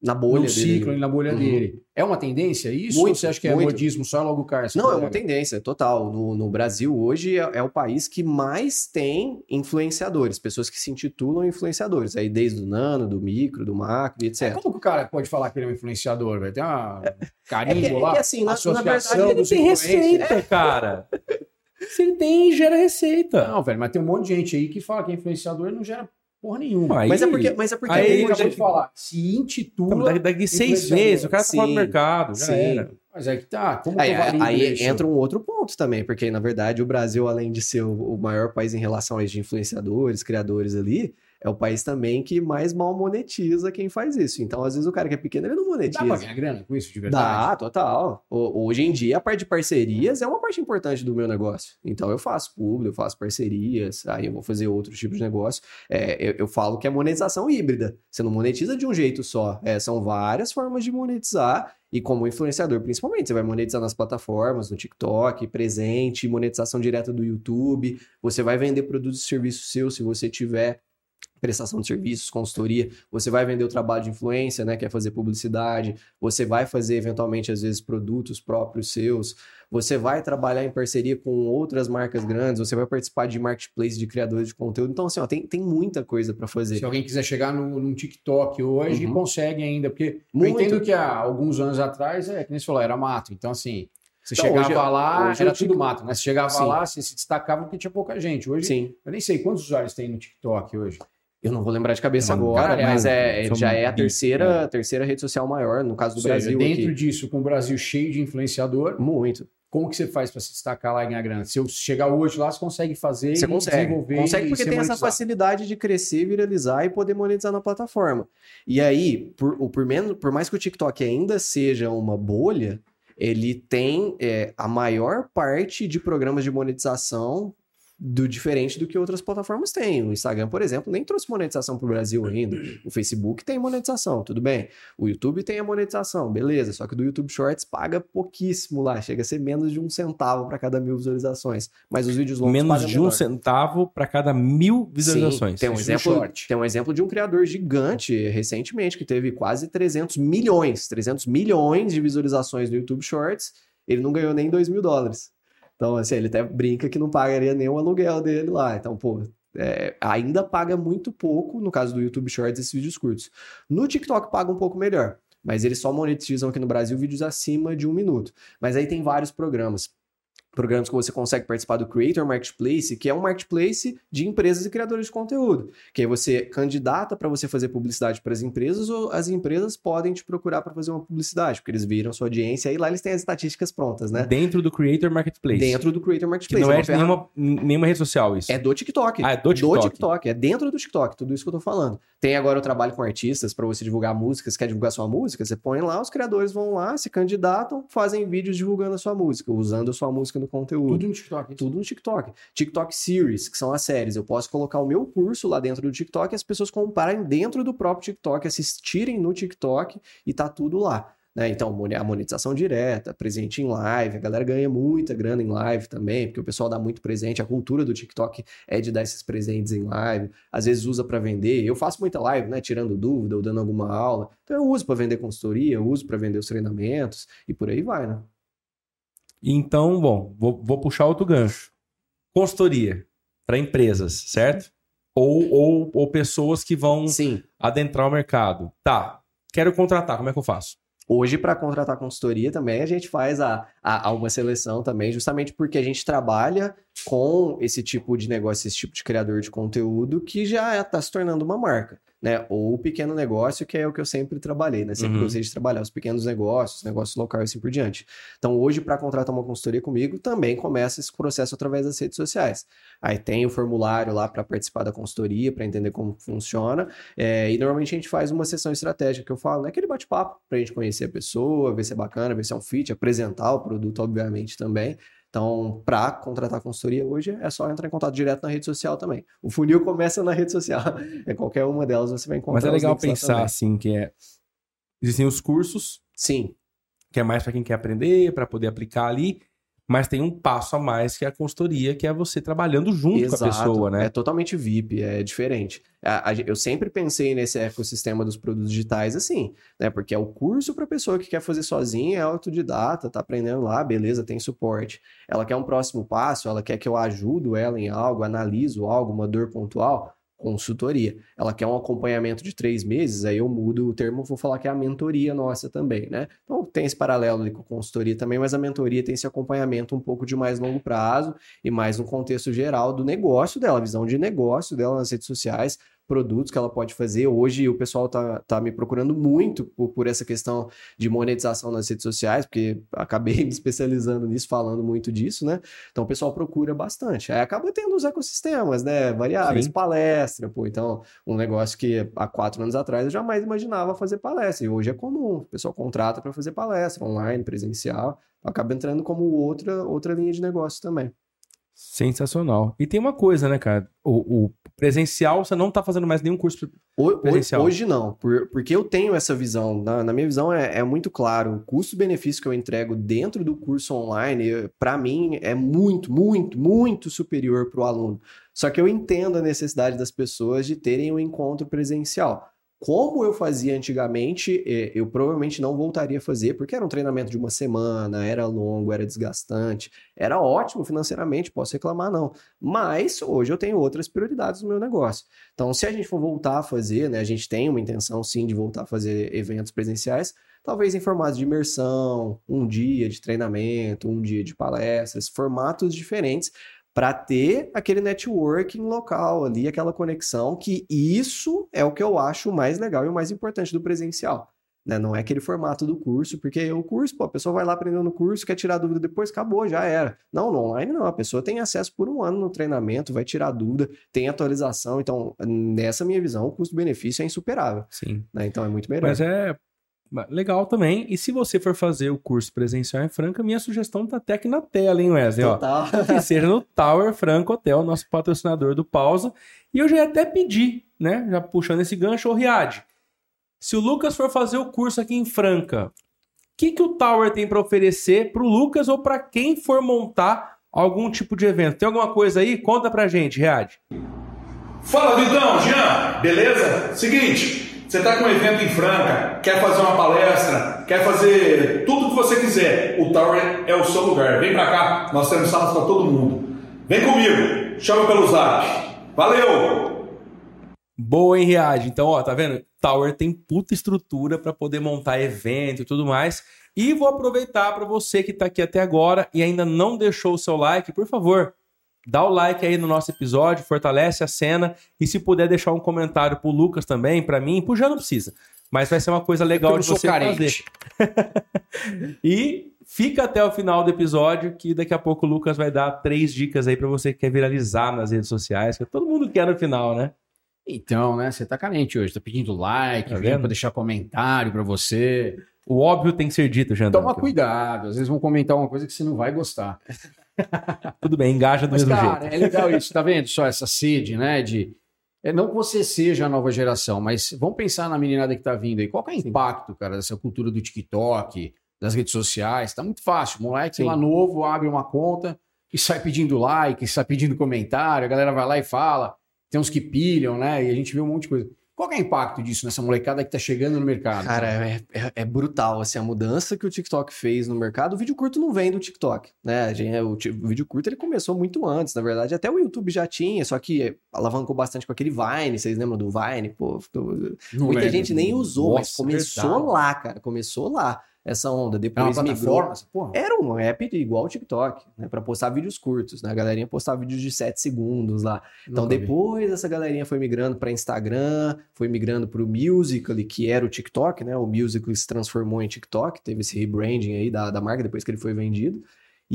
Na bolha
num
dele.
ciclo, na bolha
Uhum.
dele. É uma tendência isso?
Muito,
ou você acha que é
muito.
modismo só logo cai
Não, é uma tendência, total. No, no Brasil, hoje, é, é o país que mais tem influenciadores, pessoas que se intitulam influenciadores. Aí, desde o nano, do micro, do macro e etc.
É, como que o cara pode falar que ele é um influenciador, velho? Tem uma
É
carimbo
que, é
lá,
que, assim, na, na verdade,
Ele tem receita, cara. Se ele tem, gera receita.
Não, velho, mas tem um monte de gente aí que fala que é influenciador e não gera porra nenhuma.
Aí-
mas é porque, mas é porque
Aí
ele
muita
acabou de falar, se intitula...
daqui, daqui seis meses, o cara tá fora do mercado. Já
sim.
era.
Mas é que tá, como
Aí,
que eu valido
aí entra um outro ponto também, porque na verdade o Brasil, além de ser o, o maior país em relação a isso de influenciadores, criadores ali, é o país também que mais mal monetiza quem faz isso. Então, às vezes, o cara que é pequeno, ele não
Dá pra
monetiza.
ganhar grana com isso, de verdade?
Dá, total. Hoje em dia, a parte de parcerias é uma parte importante do meu negócio. Então, eu faço público, eu faço parcerias, aí eu vou fazer outros tipos de negócio. É, eu, eu falo que é monetização híbrida. Você não monetiza de um jeito só. É, são várias formas de monetizar. E como influenciador, principalmente, você vai monetizar nas plataformas, no TikTok, presente, monetização direta do YouTube. Você vai vender produtos e serviços seus se você tiver prestação de serviços, consultoria, você vai vender o trabalho de influência, né, que é fazer publicidade, você vai fazer eventualmente às vezes produtos próprios seus, você vai trabalhar em parceria com outras marcas grandes, você vai participar de marketplace de criadores de conteúdo. Então assim, ó, tem, tem muita coisa para fazer.
Se alguém quiser chegar no, num TikTok hoje,
Uhum.
consegue ainda, porque
Muito.
eu entendo que há alguns anos atrás, é, que nem você falou, era mato. Então, assim, você
Não,
chegava
hoje-
lá,
hoje
era
o
tudo mato, né? Você chegava
Sim.
lá, você se destacava porque tinha pouca gente. Hoje,
Sim.
eu nem sei quantos usuários tem no TikTok hoje.
Eu não vou lembrar de cabeça
É
agora, mas é,
São
já é a terceira, terceira rede social maior, no caso do
seja,
Brasil
dentro
aqui.
disso, com o Brasil cheio de influenciador,
Muito.
como que você faz para se destacar lá e ganhar grana? Se eu chegar hoje lá, você consegue fazer
Você
e
consegue.
desenvolver
Consegue porque tem essa
monetizado.
facilidade de crescer, viralizar e poder monetizar na plataforma. E aí, por, o- por, menos, por mais que o TikTok ainda seja uma bolha, ele tem é, a maior parte de programas de monetização do diferente do que outras plataformas têm. O Instagram, por exemplo, nem trouxe monetização para o Brasil ainda. O Facebook tem monetização, tudo bem. O YouTube tem a monetização, beleza. Só que do YouTube Shorts paga pouquíssimo lá, chega a ser menos de um centavo para cada mil visualizações. Mas os vídeos longos
Menos de um
melhor.
centavo para cada mil visualizações.
Sim, tem um,
Isso no
exemplo,
short.
tem um exemplo de um criador gigante recentemente que teve quase 300 milhões, 300 milhões de visualizações no YouTube Shorts. Ele não ganhou nem 2 mil dólares. Então, assim, ele até brinca que não pagaria nem o aluguel dele lá. Então, pô, é, ainda paga muito pouco, no caso do YouTube Shorts, esses vídeos curtos. No TikTok paga um pouco melhor, mas eles só monetizam aqui no Brasil vídeos acima de um minuto. Mas aí tem vários programas. Programas que você consegue participar do Creator Marketplace, que é um marketplace de empresas e criadores de conteúdo. Que aí você candidata para você fazer publicidade para as empresas ou as empresas podem te procurar para fazer uma publicidade, porque eles viram sua audiência e lá eles têm as estatísticas prontas, né?
Dentro do Creator Marketplace.
Dentro do Creator
Que
Marketplace.
não
É
é nenhuma, nenhuma rede social isso.
é do TikTok.
Ah, é do TikTok.
É dentro do TikTok, tudo isso que eu tô falando. Tem agora o trabalho com artistas para você divulgar músicas, quer divulgar sua música, você põe lá, os criadores vão lá, se candidatam, fazem vídeos divulgando a sua música, usando a sua música conteúdo.
Tudo no TikTok.
Tudo no TikTok. TikTok Series, que são as séries. Eu posso colocar o meu curso lá dentro do TikTok e as pessoas comprarem dentro do próprio TikTok, assistirem no TikTok e tá tudo lá. Né? Então, a monetização direta, presente em live, a galera ganha muita grana em live também, porque o pessoal dá muito presente. A cultura do TikTok é de dar esses presentes em live. Às vezes usa para vender. Eu faço muita live, né? Tirando dúvida ou dando alguma aula. Então eu uso para vender consultoria, eu uso para vender os treinamentos e por aí vai, né?
Então, bom, vou, vou puxar outro gancho. Consultoria para empresas, certo? Ou, ou, ou pessoas que vão
Sim.
adentrar o mercado. Tá, quero contratar, como é que eu faço?
Hoje, para contratar consultoria também, a gente faz a, a, a uma seleção também, justamente porque a gente trabalha com esse tipo de negócio, esse tipo de criador de conteúdo que já está se tornando uma marca, né? Ou o pequeno negócio, que é o que eu sempre trabalhei, né? Sempre
Uhum.
gostei de trabalhar os pequenos negócios, negócios locais e assim por diante. Então, hoje, para contratar uma consultoria comigo, também começa esse processo através das redes sociais. Aí tem o formulário lá para participar da consultoria, para entender como funciona. É, e normalmente a gente faz uma sessão estratégica que eu falo, né? Aquele bate-papo para a gente conhecer a pessoa, ver se é bacana, ver se é um fit, apresentar o produto, obviamente, também. Então, para contratar consultoria hoje, é só entrar em contato direto na rede social também. O funil começa na rede social. É qualquer uma delas você vai encontrar.
Mas é legal pensar assim, que é... Existem os cursos,
Sim,
que é mais para quem quer aprender, para poder aplicar ali, mas tem um passo a mais que é a consultoria, que é você trabalhando junto com a pessoa, né?
É totalmente VIP, é diferente. A- a- eu sempre pensei nesse ecossistema dos produtos digitais assim, né? Porque é o curso para pessoa que quer fazer sozinha, é autodidata, tá aprendendo lá, beleza, tem suporte. Ela quer um próximo passo, ela quer que eu ajudo ela em algo, analiso algo, uma dor pontual, consultoria. Ela quer um acompanhamento de três meses, aí eu mudo o termo, vou falar que é a mentoria nossa também, né? Então tem esse paralelo ali com consultoria também, mas a mentoria tem esse acompanhamento um pouco de mais longo prazo e mais no contexto geral do negócio dela, visão de negócio dela nas redes sociais, produtos que ela pode fazer. Hoje o pessoal tá, tá me procurando muito por, por essa questão de monetização nas redes sociais, porque acabei me especializando nisso, falando muito disso, né? Então o pessoal procura bastante. Aí acaba tendo os ecossistemas, né? Variáveis,
Sim.
palestra, pô. Então, um negócio que há quatro anos atrás eu jamais imaginava fazer palestra. E hoje é comum. O pessoal contrata para fazer palestra, online, presencial. Acaba entrando como outra, outra linha de negócio também.
Sensacional. E tem uma coisa, né, cara? O, o presencial, você não tá fazendo mais nenhum curso. Presencial.
Hoje não, por- porque eu tenho essa visão. Na, na minha visão é, é muito claro. O custo-benefício que eu entrego dentro do curso online, para mim, é muito, muito, muito superior para o aluno. Só que eu entendo a necessidade das pessoas de terem um encontro presencial. Como eu fazia antigamente, eh, eu provavelmente não voltaria a fazer, porque era um treinamento de uma semana, era longo, era desgastante, era ótimo financeiramente, posso reclamar não. Mas hoje eu tenho outras prioridades no meu negócio. Então, se a gente for voltar a fazer, né, a gente tem uma intenção sim de voltar a fazer eventos presenciais, talvez em formatos de imersão, um dia de treinamento, um dia de palestras, formatos diferentes para ter aquele networking local ali, aquela conexão, que isso é o que eu acho o mais legal e o mais importante do presencial. Né? Não é aquele formato do curso, porque o curso, pô, a pessoa vai lá aprendendo no curso, quer tirar dúvida depois, acabou, já era. Não, no online não, a pessoa tem acesso por um ano no treinamento, vai tirar dúvida, tem atualização. Então, nessa minha visão, o custo-benefício é insuperável.
Sim.
Né? Então é muito melhor.
Mas é legal também. E se você for fazer o curso presencial em Franca, minha sugestão tá até aqui na tela, hein, Wesley?
Total.
Ó, que seja no Tower Franca Hotel, nosso patrocinador do Pausa. E eu já ia até pedir, né? Já puxando esse gancho, ô Riad. Se o Lucas for fazer o curso aqui em Franca, o que, que o Tower tem para oferecer para o Lucas ou para quem for montar algum tipo de evento? Tem alguma coisa aí? Conta pra gente, Riad.
Fala, Vidão, Jean, beleza? Seguinte, você está com um evento em Franca, quer fazer uma palestra, quer fazer tudo o que você quiser. O Tower é o seu lugar. Vem para cá, nós temos salas para todo mundo. Vem comigo, chama pelo zap. Valeu!
Boa, hein? Então, ó, tá vendo? Tower tem puta estrutura para poder montar evento e tudo mais. E vou aproveitar para você que tá aqui até agora e ainda não deixou o seu like, por favor, dá o like aí no nosso episódio, fortalece a cena e se puder deixar um comentário pro Lucas também, para mim, pro Jean não precisa. Mas vai ser uma coisa legal de você fazer. e fica até o final do episódio que daqui a pouco o Lucas vai dar três dicas aí para você que quer viralizar nas redes sociais, que todo mundo quer no final, né?
Então, né? Você tá carente hoje, tá pedindo like,
Tá
pra deixar comentário pra você.
O óbvio tem que ser dito, Jean.
Toma cuidado, às vezes vão comentar uma coisa que você não vai gostar.
Tudo bem, engaja do
Mas,
mesmo
cara,
jeito.
é legal isso, tá vendo? Só essa sede, né? De. É, não que você seja a nova geração, mas vamos pensar na meninada que tá vindo aí. Qual é o impacto, cara, dessa cultura do TikTok, das redes sociais? Tá muito fácil. O moleque
Sim.
lá novo abre uma conta e sai pedindo like, sai pedindo comentário, a galera vai lá e fala. Tem uns que pilham, né? E a gente vê um monte de coisa. Qual é o impacto disso nessa molecada que tá chegando no mercado?
Cara, é, é- é brutal, assim, a mudança que o TikTok fez no mercado. O vídeo curto não vem do TikTok, né? Gente- O, o vídeo curto, ele começou muito antes, na verdade. Até o YouTube já tinha, só que alavancou bastante com aquele Vine. Vocês lembram do Vine? Pô, do- muita
lembro.
gente nem usou, mas
Nossa,
começou
verdade.
lá, cara. Começou lá, essa onda.
É
Depois migrou...
essa porra?
Era um app igual o TikTok, né? Pra postar vídeos curtos, né? A galerinha postava vídeos de 7 segundos lá. Então,
Nunca vi.
depois essa galerinha foi migrando para Instagram, foi migrando para o Musical.ly, que era o TikTok, né? O Musical.ly se transformou em TikTok, teve esse rebranding aí da, da marca depois que ele foi vendido.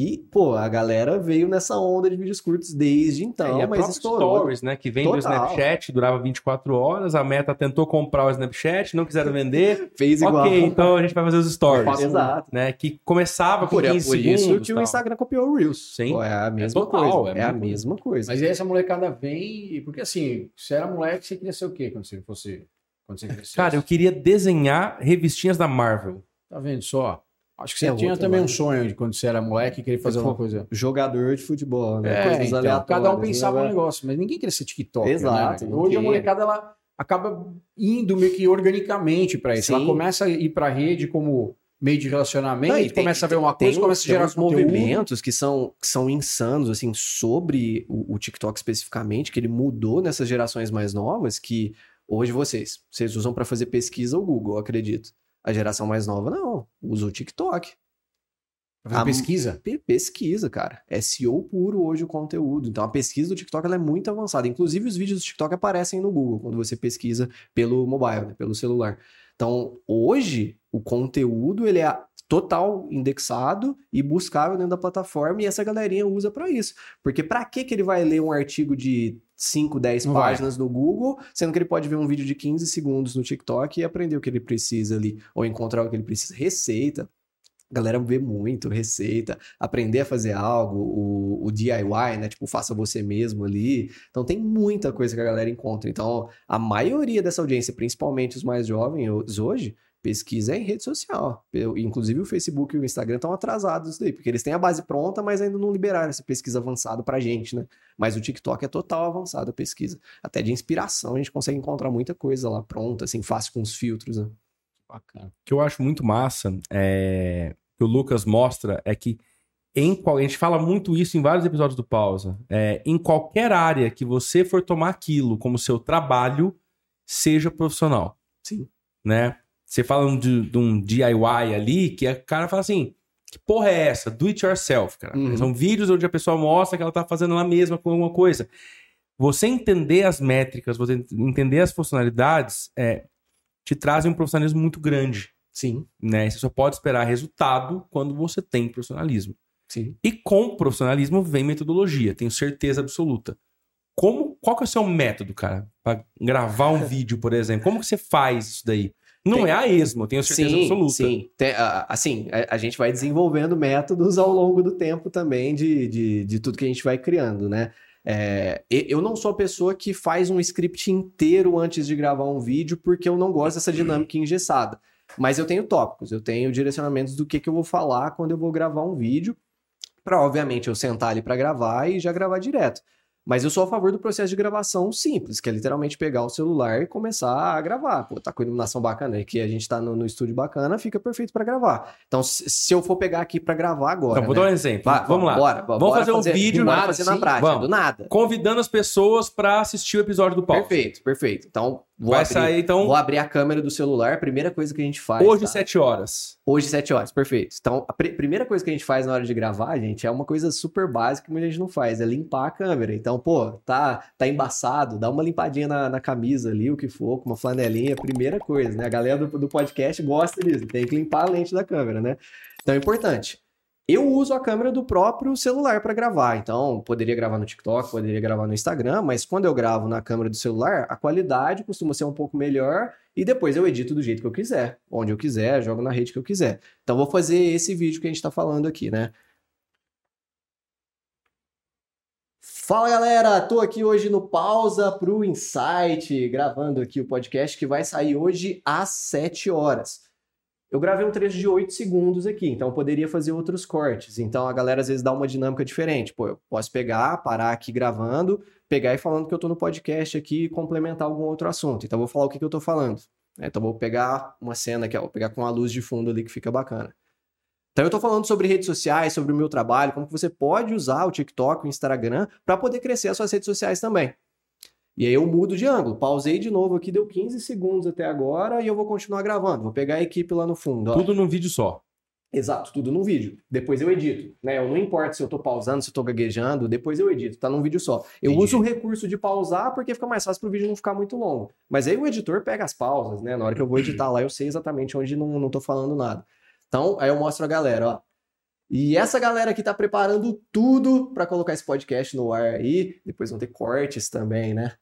E, pô, a galera veio nessa onda de vídeos curtos desde então,
É, e a
mas estourou.
Stories, né? Que vem do
Total.
Snapchat, durava 24 horas. A Meta tentou comprar o Snapchat, não quiseram vender.
Fez igual.
ok, então a gente vai fazer os stories.
Exato.
Né? Que começava com
Por, é
15
por isso
segundos.
que o. Instagram copiou o Reels.
Sim.
Pô, é a mesma
total,
coisa.
é
É,
a mesma
coisa.
Mas aí essa molecada vem. e- Porque assim, você era moleque, você queria ser o quê quando você fosse. Quando você crescesse?
Cara, eu queria desenhar revistinhas da Marvel.
Tá vendo só? Acho que você
É
tinha também um sonho de quando você era moleque querer fazer alguma coisa.
Jogador de futebol, né?
É,
Coisas
então,
aleatórias.
cada um
né?
pensava um negócio, mas ninguém queria ser TikTok.
Exato,
Né? Hoje a molecada ela acaba indo meio que organicamente para isso. Ela
Sim.
começa a ir para a rede como meio de relacionamento,
Não, e tem-
começa a ver uma
tem
coisa, começa a
tem
gerar
movimentos que são, que são insanos, assim, sobre o, o TikTok especificamente, que ele mudou nessas gerações mais novas, que hoje vocês, vocês usam para fazer pesquisa o Google, acredito. A geração mais nova, não, usa o TikTok. A-
pesquisa.
Pe- Pesquisa, cara. SEO puro hoje o conteúdo. Então a pesquisa do TikTok ela é muito avançada. Inclusive os vídeos do TikTok aparecem no Google quando você pesquisa pelo mobile, né, pelo celular. Então hoje o conteúdo ele é total indexado e buscável dentro da plataforma e essa galerinha usa para isso. Porque para que ele vai ler um artigo de 5, 10
Não vai.
páginas no Google, sendo que ele pode ver um vídeo de 15 segundos no TikTok e aprender o que ele precisa ali ou encontrar o que ele precisa, receita. A galera vê muito receita, aprender a fazer algo, o, o DIY, né? Tipo, faça você mesmo ali. Então tem muita coisa que a galera encontra. Então, a maioria dessa audiência, principalmente os mais jovens hoje, pesquisa é em rede social. Inclusive o Facebook e o Instagram estão atrasados daí, porque eles têm a base pronta, mas ainda não liberaram essa pesquisa avançada pra gente, né? Mas o TikTok é total avançado a pesquisa. Até de inspiração, a gente consegue encontrar muita coisa lá pronta, assim, fácil com os filtros, né?
Bacana.
que eu acho muito massa, é, que o Lucas mostra, é que em qual, a gente fala muito isso em vários episódios do Pausa. É, em qualquer área que você for tomar aquilo como seu trabalho, seja profissional.
Sim.
Né? Você fala de, de um DIY ali, que o cara fala assim: que porra é essa? Do it yourself, cara.
Uhum.
São vídeos onde a pessoa mostra que ela tá fazendo ela mesma com alguma coisa. Você entender as métricas, você entender as funcionalidades, é, te trazem um profissionalismo muito grande.
Sim,
né? Você só pode esperar resultado quando você tem profissionalismo.
sim.
E com profissionalismo vem metodologia, tenho certeza absoluta. Como, qual que é o seu método, cara, Pra gravar um vídeo, por exemplo? Como que você faz isso daí? Não
Tem-
é a esmo, eu tenho certeza
sim,
absoluta.
Sim, Tem, assim, a, a gente vai desenvolvendo métodos ao longo do tempo também de, de, de tudo que a gente vai criando, né? É, eu não sou a pessoa que faz um script inteiro antes de gravar um vídeo, porque eu não gosto dessa dinâmica engessada. Mas eu tenho tópicos, eu tenho direcionamentos do que, que eu vou falar quando eu vou gravar um vídeo, para obviamente eu sentar ali para gravar e já gravar direto. Mas eu sou a favor do processo de gravação simples, que é literalmente pegar o celular e começar a gravar. Pô, tá com iluminação bacana, aqui a gente tá no, no estúdio bacana, fica perfeito para gravar. Então, se, eu for pegar aqui para gravar agora,
Então, vou
né?
dar um exemplo.
Vai,
vamos lá.
Bora,
Vamos
bora
fazer um vídeo,
nada,
fazer na
sim?
prática,
Vamos.
do nada.
Convidando as pessoas pra assistir o episódio do Paulo.
Perfeito, perfeito. Então, vou
Vai
abrir,
sair, então,
vou abrir a câmera do celular, primeira coisa que a gente faz.
hoje,
tá?
7 horas.
Hoje, 7 horas, perfeito. Então, a pri- primeira coisa que a gente faz na hora de gravar, gente, é uma coisa super básica que muita gente não faz, é limpar a câmera. Então, pô, tá, tá embaçado, dá uma limpadinha na, na camisa ali, o que for, com uma flanelinha, primeira coisa, né? A galera do, do podcast gosta disso, tem que limpar a lente da câmera, né? Então, é importante. Eu uso a câmera do próprio celular para gravar, então poderia gravar no TikTok, poderia gravar no Instagram, mas quando eu gravo na câmera do celular, a qualidade costuma ser um pouco melhor e depois eu edito do jeito que eu quiser, onde eu quiser, jogo na rede que eu quiser. Então vou fazer esse vídeo que a gente está falando aqui, né? Fala galera, tô aqui hoje no Pausa pro Insight, gravando aqui o podcast que vai sair hoje às 7 horas. Eu gravei um trecho de 8 segundos aqui, então eu poderia fazer outros cortes. Então a galera às vezes dá uma dinâmica diferente. Pô, eu posso pegar, parar aqui gravando, pegar e falando que eu tô no podcast aqui e complementar algum outro assunto. Então eu vou falar o que, que eu tô falando. né? Então vou pegar uma cena aqui, ó, vou pegar com a luz de fundo ali que fica bacana. Então eu tô falando sobre redes sociais, sobre o meu trabalho, como que você pode usar o TikTok, o Instagram para poder crescer as suas redes sociais também. E aí eu mudo de ângulo, pausei de novo aqui, deu 15 segundos até agora e eu vou continuar gravando. Vou pegar a equipe lá no fundo, ó.
Tudo num vídeo só.
Exato, tudo num vídeo. Depois eu edito, né? Eu não importa se eu tô pausando, se eu tô gaguejando, depois eu edito, tá num vídeo só. Eu
Entendi.
uso o recurso de pausar porque fica mais fácil pro vídeo não ficar muito longo. Mas aí o editor pega as pausas, né? Na hora que eu vou editar lá, eu sei exatamente onde não, não tô falando nada. Então, aí eu mostro a galera, ó. E essa galera aqui tá preparando tudo para colocar esse podcast no ar aí. Depois vão ter cortes também, né?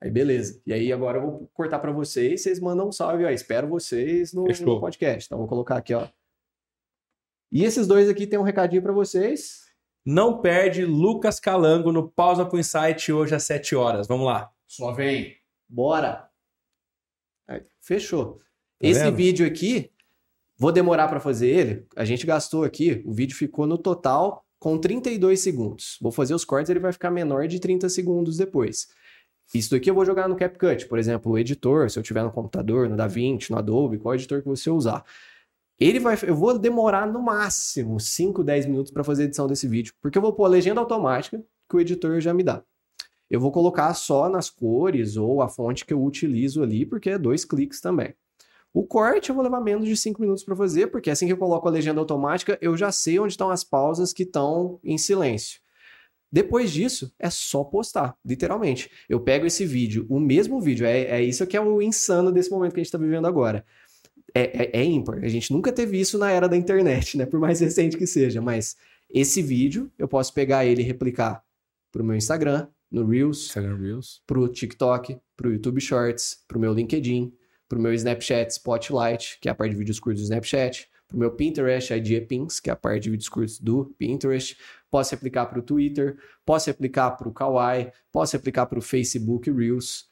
Aí beleza. E aí agora eu vou cortar para vocês, vocês mandam um salve, ó. Espero vocês no, no podcast. Então vou colocar aqui, ó. E esses dois aqui tem um recadinho para vocês.
Não perde Lucas Calango no Pausa pro Insight hoje às 7 horas. Vamos lá.
Só vem.
Bora. Aí, fechou.
Tá
Esse
vendo?
vídeo aqui, vou demorar para fazer ele. A gente gastou aqui, o vídeo ficou no total com 32 segundos. Vou fazer os cortes, ele vai ficar menor de 30 segundos depois. Isso daqui eu vou jogar no CapCut, por exemplo, o editor, se eu tiver no computador, no DaVinci, no Adobe, qual editor que você usar. Ele vai, eu vou demorar no máximo 5, 10 minutos para fazer a edição desse vídeo, porque eu vou pôr a legenda automática que o editor já me dá. Eu vou colocar só nas cores ou a fonte que eu utilizo ali, porque é dois cliques também. O corte eu vou levar menos de 5 minutos para fazer, porque assim que eu coloco a legenda automática, eu já sei onde estão as pausas que estão em silêncio. Depois disso, é só postar, literalmente. Eu pego esse vídeo, o mesmo vídeo, é, é isso que é o insano desse momento que a gente está vivendo agora. É, é, é ímpar, a gente nunca teve isso na era da internet, né? Por mais recente que seja, mas esse vídeo eu posso pegar ele e replicar para o meu Instagram, no Reels,
Instagram Reels.
pro TikTok, pro YouTube Shorts, pro meu LinkedIn, pro meu Snapchat Spotlight, que é a parte de vídeos curtos do Snapchat, pro meu Pinterest Idea Pins, que é a parte de vídeos curtos do Pinterest. Posso aplicar pro Twitter, posso aplicar pro Kawaii, posso aplicar pro Facebook Reels.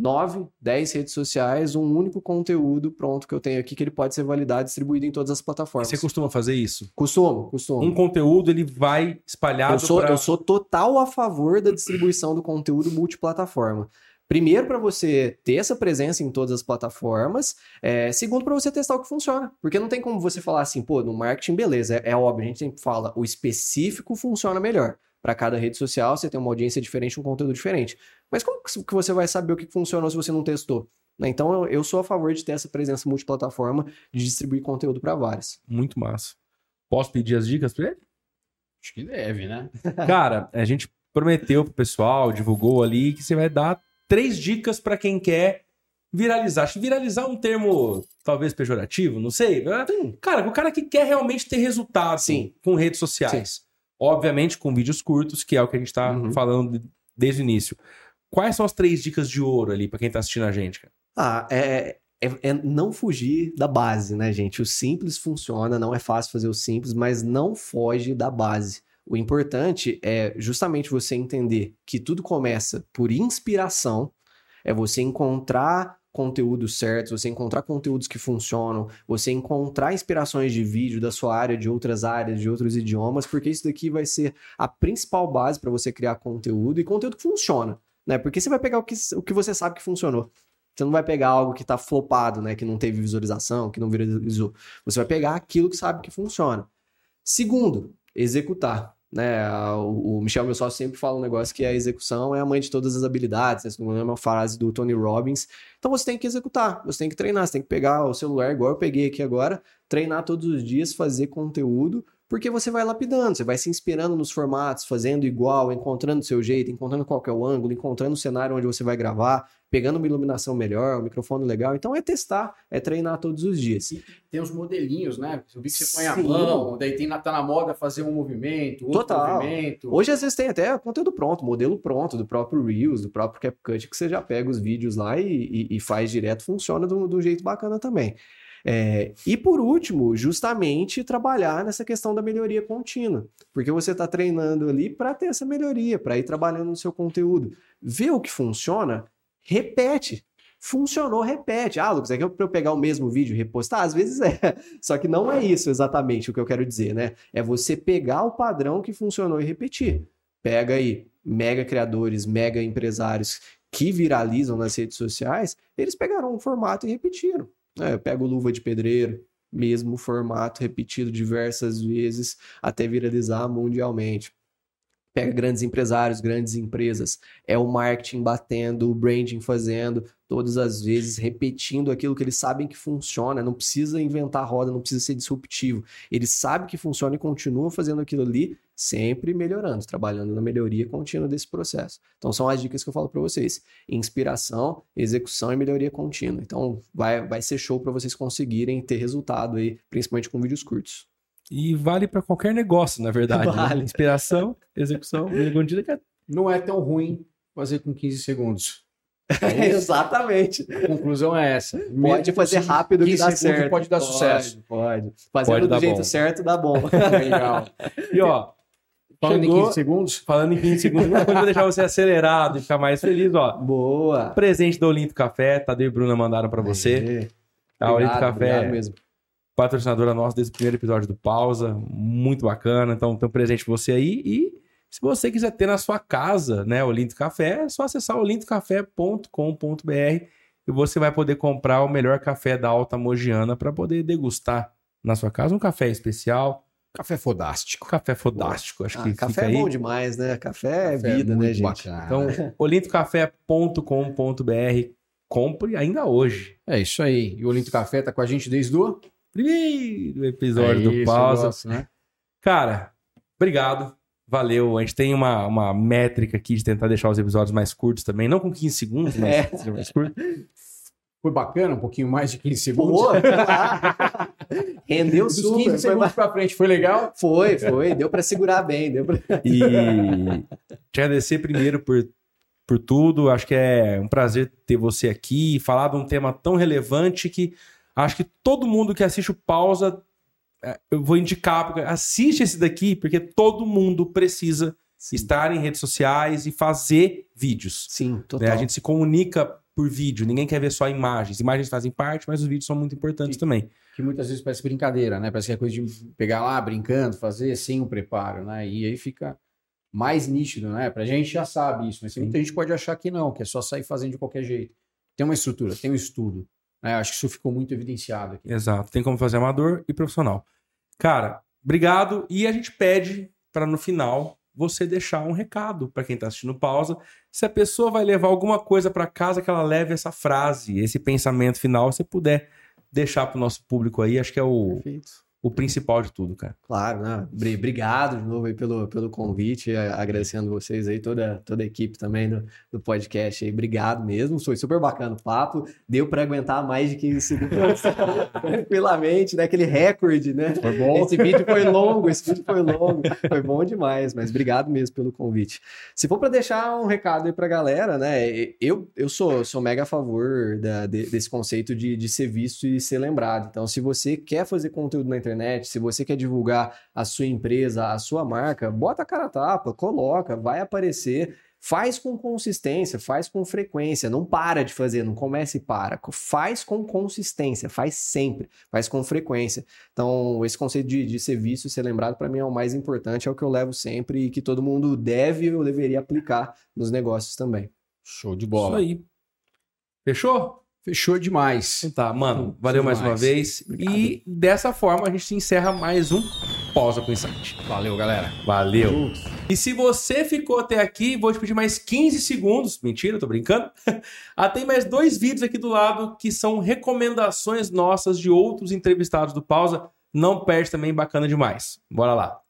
9, 10 redes sociais, um único conteúdo pronto que eu tenho aqui que ele pode ser validado e distribuído em todas as plataformas.
Você costuma fazer isso?
Costumo, costumo.
Um conteúdo ele vai espalhado
Eu sou,
pra-
eu sou total a favor da distribuição do conteúdo multiplataforma. Primeiro, para você ter essa presença em todas as plataformas. É, segundo, para você testar o que funciona. Porque não tem como você falar assim, pô, no marketing, beleza, é, é óbvio, a gente sempre fala, o específico funciona melhor. Para cada rede social, você tem uma audiência diferente, um conteúdo diferente. Mas como que você vai saber o que funcionou se você não testou? Né? Então, eu, eu sou a favor de ter essa presença multiplataforma, de distribuir conteúdo para várias.
Muito massa. Posso pedir as dicas pra ele?
Acho que deve, né?
Cara, a gente prometeu pro pessoal, divulgou ali, que você vai dar três dicas pra quem quer viralizar. Acho que viralizar é um termo talvez pejorativo, não sei. né? Cara, o cara que quer realmente ter resultado
Sim.
com redes sociais. Obviamente com vídeos curtos, que é o que a gente tá
Uhum.
falando de- desde o início. Quais são as três dicas de ouro ali pra quem tá assistindo a gente, cara?
Ah, é, é, é não fugir da base, né, gente? O simples funciona, não é fácil fazer o simples, mas não foge da base. O importante é justamente você entender que tudo começa por inspiração, é você encontrar conteúdos certos, você encontrar conteúdos que funcionam, você encontrar inspirações de vídeo da sua área, de outras áreas, de outros idiomas, porque isso daqui vai ser a principal base para você criar conteúdo e conteúdo que funciona, né? Porque você vai pegar o que, o que você sabe que funcionou. Você não vai pegar algo que tá flopado, né? Que não teve visualização, que não viralizou. Você vai pegar aquilo que sabe que funciona. Segundo, executar. Né? O Michel, meu sócio, sempre fala um negócio que a execução é a mãe de todas as habilidades. Né? Engano, é uma frase do Tony Robbins. Então você tem que executar, você tem que treinar, você tem que pegar o celular, igual eu peguei aqui agora, treinar todos os dias, fazer conteúdo, porque você vai lapidando, você vai se inspirando nos formatos, fazendo igual, encontrando o seu jeito, encontrando qual é o ângulo, encontrando o cenário onde você vai gravar, pegando uma iluminação melhor, um microfone legal. Então é testar, é treinar todos os dias.
Tem uns modelinhos, né? Eu vi que você põe a
Sim.
mão, daí tem, na- tá na moda fazer um movimento, outro
Total.
movimento.
Hoje, às vezes, tem até conteúdo pronto, modelo pronto, do próprio Reels, do próprio CapCut, que você já pega os vídeos lá e, e- e faz direto, funciona de um jeito bacana também. É, e por último, justamente trabalhar nessa questão da melhoria contínua, porque você está treinando ali para ter essa melhoria, para ir trabalhando no seu conteúdo. Vê o que funciona, repete. Funcionou, repete. Ah, Lucas, é que para eu pegar o mesmo vídeo e repostar? Às vezes é. Só que não é isso exatamente o que eu quero dizer, né? É você pegar o padrão que funcionou e repetir. Pega aí mega criadores, mega empresários que viralizam nas redes sociais, eles pegaram um formato e repetiram. É, eu pego luva de pedreiro, mesmo formato repetido diversas vezes até viralizar mundialmente. Pega grandes empresários, grandes empresas, é o marketing batendo, o branding fazendo, todas as vezes repetindo aquilo que eles sabem que funciona, não precisa inventar roda, não precisa ser disruptivo. Eles sabem que funciona e continuam fazendo aquilo ali, sempre melhorando, trabalhando na melhoria contínua desse processo. Então são as dicas que eu falo para vocês: inspiração, execução e melhoria contínua. Então vai, vai ser show para vocês conseguirem ter resultado aí, principalmente com vídeos curtos.
E vale pra qualquer negócio, na verdade. né?
Vale.
Inspiração, execução, melhoria que é
Não é tão ruim fazer com 15 segundos.
Exatamente.
A conclusão é essa.
Pode
Mesmo
fazer rápido que
15
dá certo.
Pode dar sucesso.
Pode. Fazendo
Pode
do jeito
bom.
certo dá bom.
Legal.
E ó,
Falando em
Chegou-
15 segundos,
falando em 15 segundos, vai deixar você acelerado e ficar mais feliz, ó.
Boa.
Presente do Olinto Café, Tadeu e Bruna mandaram pra você.
Aê.
A Olinto
Obrigado,
Café
mesmo.
patrocinadora nossa desde o primeiro episódio do Pausa. Muito bacana. Então, tem um presente pra você aí. E se você quiser ter na sua casa, né, o Olinto Café, é só acessar olintocafé.com.br e você vai poder comprar o melhor café da Alta Mogiana para poder degustar na sua casa. Um café especial,
café fodástico.
café fodástico. Acho
Ah,
que
café
fica
é
aí.
bom demais, né? Café,
Café
é vida,
muito
né, gente?
bacana.
Então, olintocafé.com.br. Compre ainda hoje.
É isso aí. E o Olinto Café tá com a gente desde o
Primeiro episódio do
É isso,
Pausa.
eu gosto, né?
Cara, obrigado. Valeu. A gente tem uma, uma métrica aqui de tentar deixar os episódios mais curtos também. Não com 15 segundos, mas
É.
mais curto.
Foi bacana, um pouquinho mais de 15 segundos.
Rendeu
Dos
super.
15
Foi,
segundos pra frente foi legal.
foi, foi. Deu pra segurar bem. Deu pra...
E te agradecer primeiro por, por tudo. Acho que é um prazer ter você aqui e falar de um tema tão relevante que acho que todo mundo que assiste o Pausa, é, eu vou indicar, assiste esse daqui, porque todo mundo precisa estar em redes sociais e fazer vídeos.
Sim,
né?
total.
A gente se comunica por vídeo, ninguém quer ver só imagens. Imagens fazem parte, mas os vídeos são muito importantes
Sim.
também.
Que muitas vezes parece brincadeira, né? Parece que é coisa de pegar lá, brincando, fazer sem o preparo, né? E aí fica mais nítido, né? Pra gente já sabe isso, mas
Sim.
muita gente pode achar que não, que é só sair fazendo de qualquer jeito. Tem uma estrutura, tem um estudo. Né? Acho que isso ficou muito evidenciado aqui.
Exato. Tem como fazer amador e profissional. Cara, obrigado. E a gente pede para no final você deixar um recado para quem tá assistindo pausa. Se a pessoa vai levar alguma coisa para casa, que ela leve essa frase, esse pensamento final, se puder deixar para o nosso público aí, acho que é o. o principal de tudo, cara.
Claro, né? Obrigado de novo aí pelo, pelo convite, agradecendo vocês aí, toda, toda a equipe também do, do podcast aí. Obrigado mesmo, foi super bacana o papo. Deu para aguentar mais de 15 segundos tranquilamente, né? Aquele recorde, né? Foi bom. Esse vídeo foi longo, esse vídeo foi longo, foi bom demais, mas obrigado mesmo pelo convite. Se for para deixar um recado aí pra galera, né? Eu, eu sou, sou mega a favor da, desse conceito de, de ser visto e ser lembrado. Então, se você quer fazer conteúdo na internet, internet, se você quer divulgar a sua empresa, a sua marca, bota a cara a tapa, coloca, vai aparecer. Faz com consistência, faz com frequência, não para de fazer, não comece e para. Faz com consistência, faz sempre, faz com frequência. Então, esse conceito de, de ser visto e ser lembrado, para mim, é o mais importante, é o que eu levo sempre e que todo mundo deve ou deveria aplicar nos negócios também.
Show de bola.
Isso aí. Fechou?
Fechou demais.
Então tá, mano, valeu mais uma vez. Obrigado. E dessa forma a gente encerra mais um Pausa com Insight.
Valeu, galera.
Valeu. E se você ficou até aqui, vou te pedir mais 15 segundos. Mentira, tô brincando. ah, tem mais dois vídeos aqui do lado que são recomendações nossas de outros entrevistados do Pausa. Não perde também, bacana demais. Bora lá.